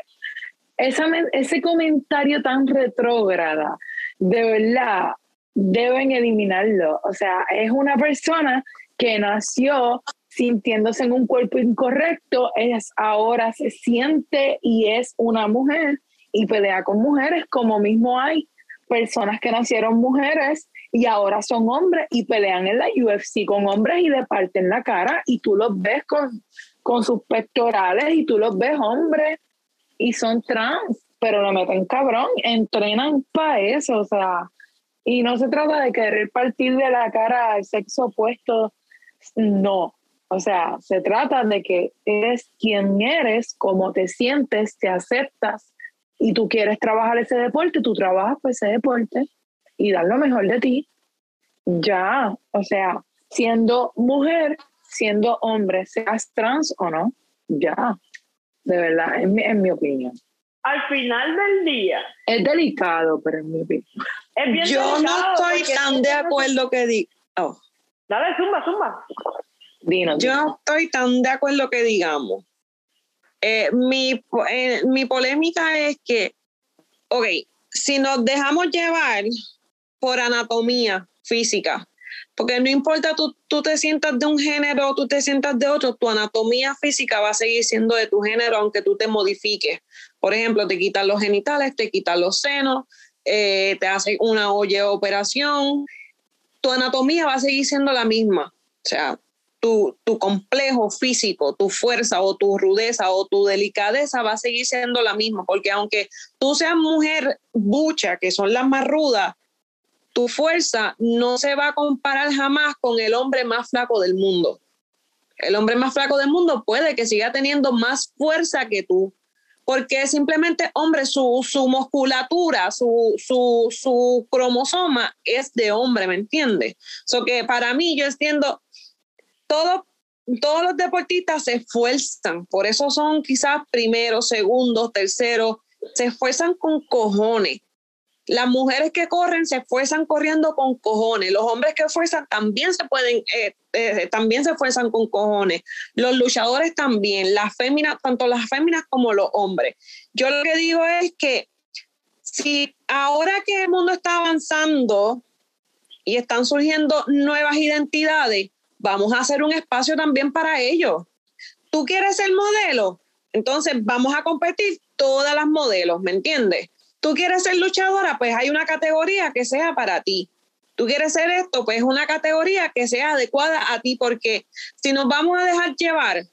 Ese comentario tan retrógrada, de verdad, deben eliminarlo. O sea, es una persona que nació sintiéndose en un cuerpo incorrecto, es ahora se siente y es una mujer y pelea con mujeres, como mismo hay personas que nacieron mujeres y ahora son hombres y pelean en la UFC con hombres y le parten la cara y tú los ves con, con sus pectorales y tú los ves hombres y son trans, pero lo meten cabrón, entrenan para eso, o sea, y no se trata de querer partir de la cara al sexo opuesto, no, o sea, se trata de que eres quien eres, cómo te sientes, te aceptas y tú quieres trabajar ese deporte, tú trabajas por ese deporte y dar lo mejor de ti. Ya, o sea, siendo mujer, siendo hombre, seas trans o no, ya, de verdad, en mi, en mi opinión. Al final del día. Es delicado, pero en mi opinión. Yo no estoy tan de acuerdo que diga. Oh. Dale, zumba, zumba. Yo no estoy tan de acuerdo que digamos. Eh, mi, eh, mi polémica es que, ok, si nos dejamos llevar por anatomía física. Porque no importa tú, tú te sientas de un género o tú te sientas de otro, tu anatomía física va a seguir siendo de tu género aunque tú te modifiques. Por ejemplo, te quitan los genitales, te quitan los senos, eh, te hacen una oye operación. Tu anatomía va a seguir siendo la misma. O sea, tu, tu, complejo físico, tu fuerza o tu rudeza o tu delicadeza va a seguir siendo la misma, porque aunque tú seas mujer bucha, que son las más rudas, tu fuerza no se va a comparar jamás con el hombre más flaco del mundo. El hombre más flaco del mundo puede que siga teniendo más fuerza que tú, porque simplemente, hombre, su, su musculatura, su, su, su, cromosoma es de hombre, ¿me entiendes? So que para mí yo entiendo, todo, todos los deportistas se esfuerzan, por eso son quizás primeros, segundos, terceros, se esfuerzan con cojones las mujeres que corren se esfuerzan corriendo con cojones. Los hombres que esfuerzan también se pueden, eh, eh, también se esfuerzan con cojones. Los luchadores también, las féminas, tanto las féminas como los hombres. Yo lo que digo es que si ahora que el mundo está avanzando y están surgiendo nuevas identidades, vamos a hacer un espacio también para ellos. ¿Tú quieres ser modelo? Entonces vamos a competir todas las modelos, ¿me entiendes? Tú quieres ser luchadora, pues hay una categoría que sea para ti. Tú quieres ser esto, pues una categoría que sea adecuada a ti, porque si nos vamos a dejar llevar,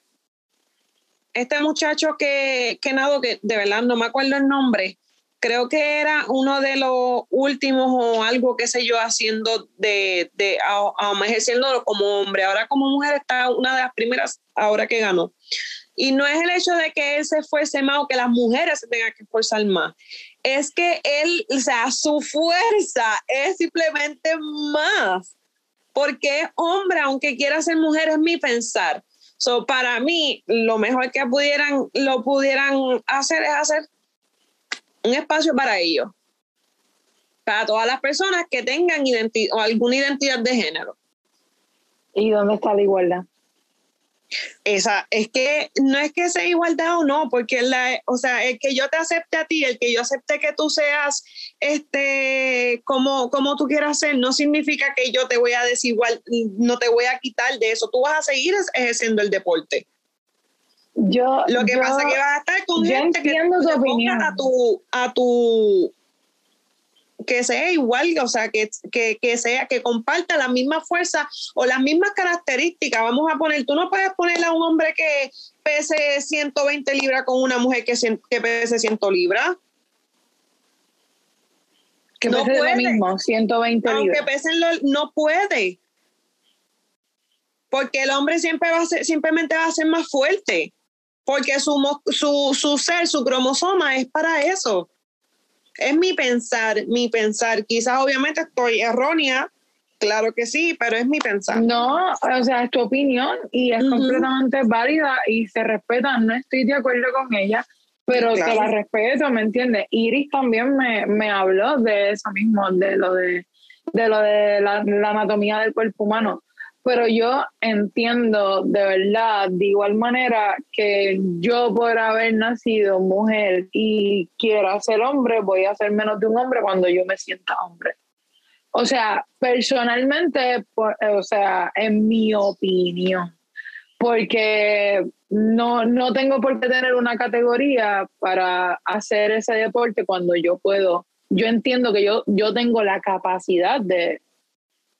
este muchacho que, que nado, que de verdad no me acuerdo el nombre, creo que era uno de los últimos o algo, qué sé yo, haciendo de, de a, ejerciéndolo como hombre. Ahora como mujer está una de las primeras ahora que ganó. Y no es el hecho de que él se fuese más o que las mujeres se tengan que esforzar más. Es que él, o sea, su fuerza es simplemente más. Porque hombre, aunque quiera ser mujer, es mi pensar. So, para mí, lo mejor que pudieran, lo pudieran hacer es hacer un espacio para ellos. Para todas las personas que tengan o alguna identidad de género. ¿Y dónde está la igualdad? Esa, es que no es que sea igualdad o no, porque la, o sea, el que yo te acepte a ti, el que yo acepte que tú seas este como, como tú quieras ser, no significa que yo te voy a desigual, no te voy a quitar de eso. Tú vas a seguir ejerciendo el deporte. Yo, lo que pasa es que vas a estar con gente que tu opinión. a tu, a tu que sea igual, o sea, que, que, sea, que comparta la misma fuerza o las mismas características. Vamos a poner, tú no puedes ponerle a un hombre que pese 120 libras con una mujer que, que pese 100 libras. Que no puede. lo mismo, 120 Aunque libras. pesen lo, no puede. Porque el hombre siempre va a ser, simplemente va a ser más fuerte. Porque su, su, su ser, su cromosoma es para eso es mi pensar, mi pensar. Quizás obviamente estoy errónea, claro que sí, pero es mi pensar. No, o sea, es tu opinión y es completamente válida y se respeta. No estoy de acuerdo con ella, pero te la respeto, ¿me entiendes? Iris también me, me, habló de eso mismo, de lo de, de, lo de la anatomía del cuerpo humano pero yo entiendo de verdad, de igual manera que yo por haber nacido mujer y quiero ser hombre, voy a ser menos de un hombre cuando yo me sienta hombre. O sea, personalmente, o sea, en mi opinión, porque no, no tengo por qué tener una categoría para hacer ese deporte cuando yo puedo. Yo entiendo que yo, yo tengo la capacidad de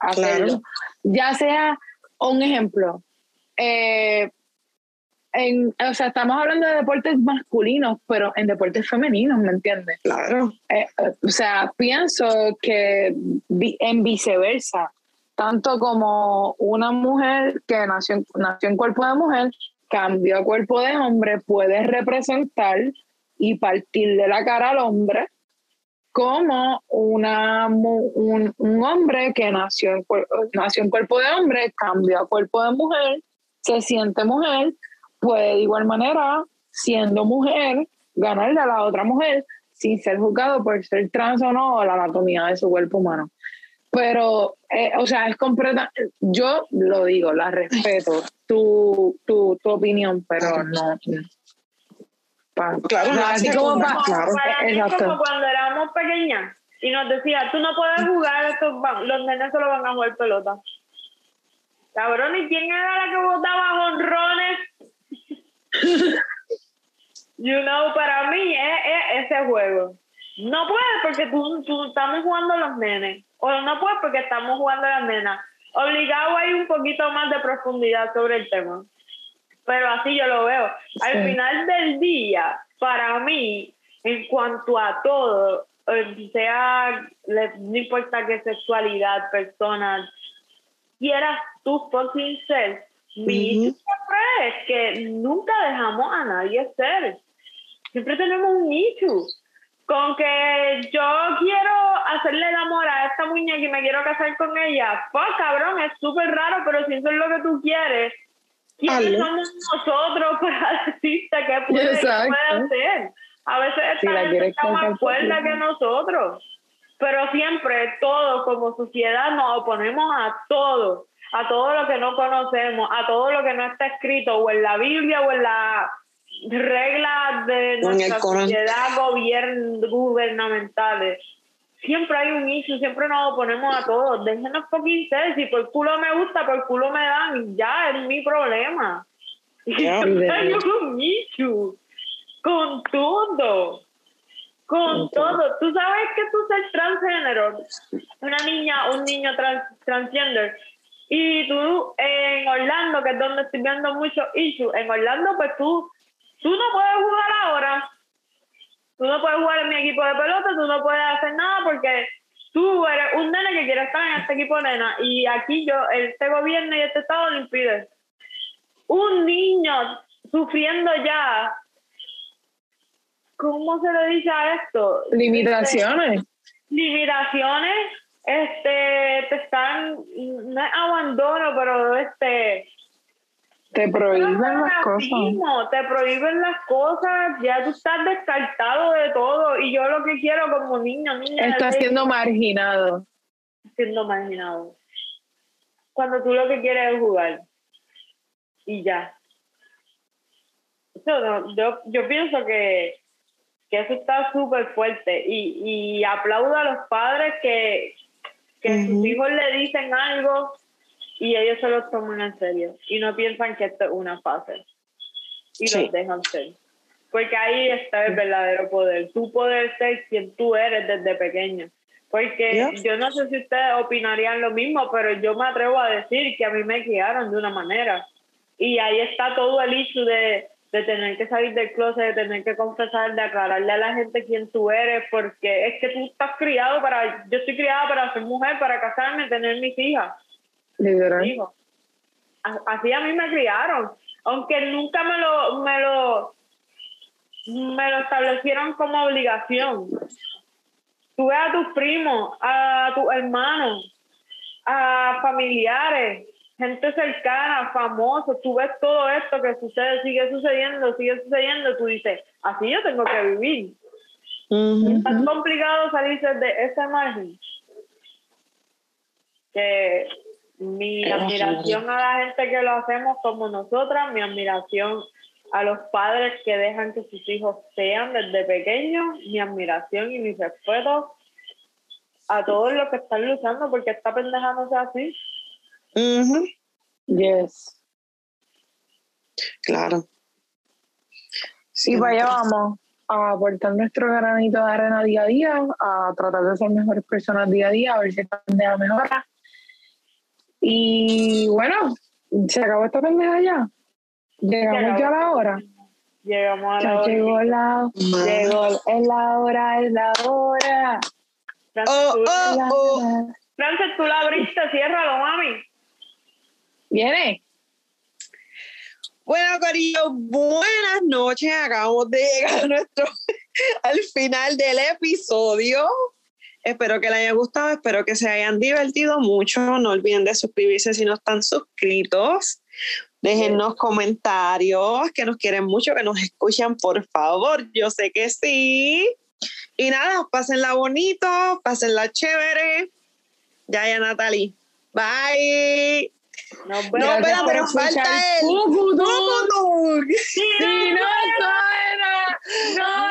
hacerlo. Ya sea, un ejemplo, eh, en, o sea, estamos hablando de deportes masculinos, pero en deportes femeninos, ¿me entiendes? Claro. Eh, o sea, pienso que en viceversa, tanto como una mujer que nació, nació en cuerpo de mujer, cambió a cuerpo de hombre, puede representar y partir de la cara al hombre como una, un, un, hombre que nació en, nació en cuerpo de hombre, cambió a cuerpo de mujer, se siente mujer, puede de igual manera, siendo mujer, ganarle a la otra mujer sin ser juzgado por ser trans o no o la anatomía de su cuerpo humano. Pero, eh, o sea, es completa. Yo lo digo, la respeto, tu, tu, tu opinión, pero no. Claro, así como, para, como cuando éramos pequeñas y nos decía, tú no puedes jugar, estos, los nenes solo van a jugar pelota. Cabrón, ¿y quién era la que botaba honrones? you know, para mí es, ese juego. No puedes porque tú, tú, estamos jugando los nenes. O no puedes porque estamos jugando las nenas. Obligado hay un poquito más de profundidad sobre el tema pero así yo lo veo. Al final del día, para mí, en cuanto a todo, eh, sea, no importa qué sexualidad, personas, quieras tú fucking ser, mi siempre es que nunca dejamos a nadie ser. Siempre tenemos un issue con que yo quiero hacerle el amor a esta muñeca y me quiero casar con ella. Pues cabrón, es súper raro, pero si eso es lo que tú quieres, ¿Quiénes somos nosotros para decirte qué puede, hacer? A veces esta gente está más fuerte que nosotros. Pero siempre todos como sociedad nos oponemos a todo, a todo lo que no conocemos, a todo lo que no está escrito o en la Biblia o en la reglas de nuestra sociedad gubernamentales siempre hay un issue, siempre nos oponemos a todos. Déjenos fucking ser, si por culo me gusta, por culo me dan, ya es mi problema. siempre hay un issue con todo. Con todo. Tú sabes que tú ser transgénero, una niña, un niño trans, transgender, y tú en Orlando, que es donde estoy viendo muchos issues, en Orlando, pues tú, tú no puedes jugar ahora Tú no puedes jugar en mi equipo de pelota, tú no puedes hacer nada porque tú eres un nene que quiere estar en este equipo de nena y aquí yo, este gobierno y este estado lo impide. Un niño sufriendo ya, ¿cómo se le dice a esto? Limitaciones. Este, limitaciones, este, te están, no es abandono, pero este, te prohíben las cosas. te prohíben las cosas, ya tú estás descartado de todo. Y yo lo que quiero como niño, niña. Estás siendo marginado. Siendo marginado. Cuando tú lo que quieres es jugar. Y ya. Yo, yo, yo pienso que, que eso está súper fuerte. Y, y aplaudo a los padres que, que sus hijos le dicen algo y ellos se lo toman en serio y no piensan que esto es una fase y los dejan ser. Porque ahí está el verdadero poder. Tú poder ser quien tú eres desde pequeño. Porque yo no sé si ustedes opinarían lo mismo, pero yo me atrevo a decir que a mí me criaron de una manera. Y ahí está todo el issue de, de tener que salir del closet, de tener que confesar, de aclararle a la gente quién tú eres, porque es que tú estás criado para, yo estoy criada para ser mujer, para casarme, tener mis hijas. Literal. Así a mí me criaron, aunque nunca me lo, me lo, me lo establecieron como obligación. Tú ves a tus primos, a tus hermanos, a familiares, gente cercana, famosos, tú ves todo esto que sucede, sigue sucediendo, sigue sucediendo, tú dices, así yo tengo que vivir. Es tan complicado salirse de esa imagen que mi admiración a la gente que lo hacemos como nosotras, mi admiración a los padres que dejan que sus hijos sean desde pequeños, mi admiración y mi respeto a todos los que están luchando porque esta pendeja no sea así. Yes. Claro. y vaya vamos a aportar nuestro granito de arena día a día, a tratar de ser mejores personas día a día, a ver si esta pendeja mejora. Y bueno, se acabó esta pendeja ya. Llegamos ya a la hora. Llegamos a la hora. Llegó la, llegó, es la hora, es la hora. Oh, oh, oh. Frances, tú la abriste, ciérralo, mami. Viene. Bueno, Corillo, buenas noches. Acabamos de llegar a nuestro, al final del episodio. Espero que les haya gustado, espero que se hayan divertido mucho. No olviden de suscribirse si no están suscritos. Déjennos comentarios, que nos quieren mucho, que nos escuchan, por favor. Yo sé que sí. Y nada, pásenla bonito, pásenla chévere. Ya, ya, Natalie. Bye. No, vemos. pero, pero falta el. Cucutú. Cucutú. Sí, no,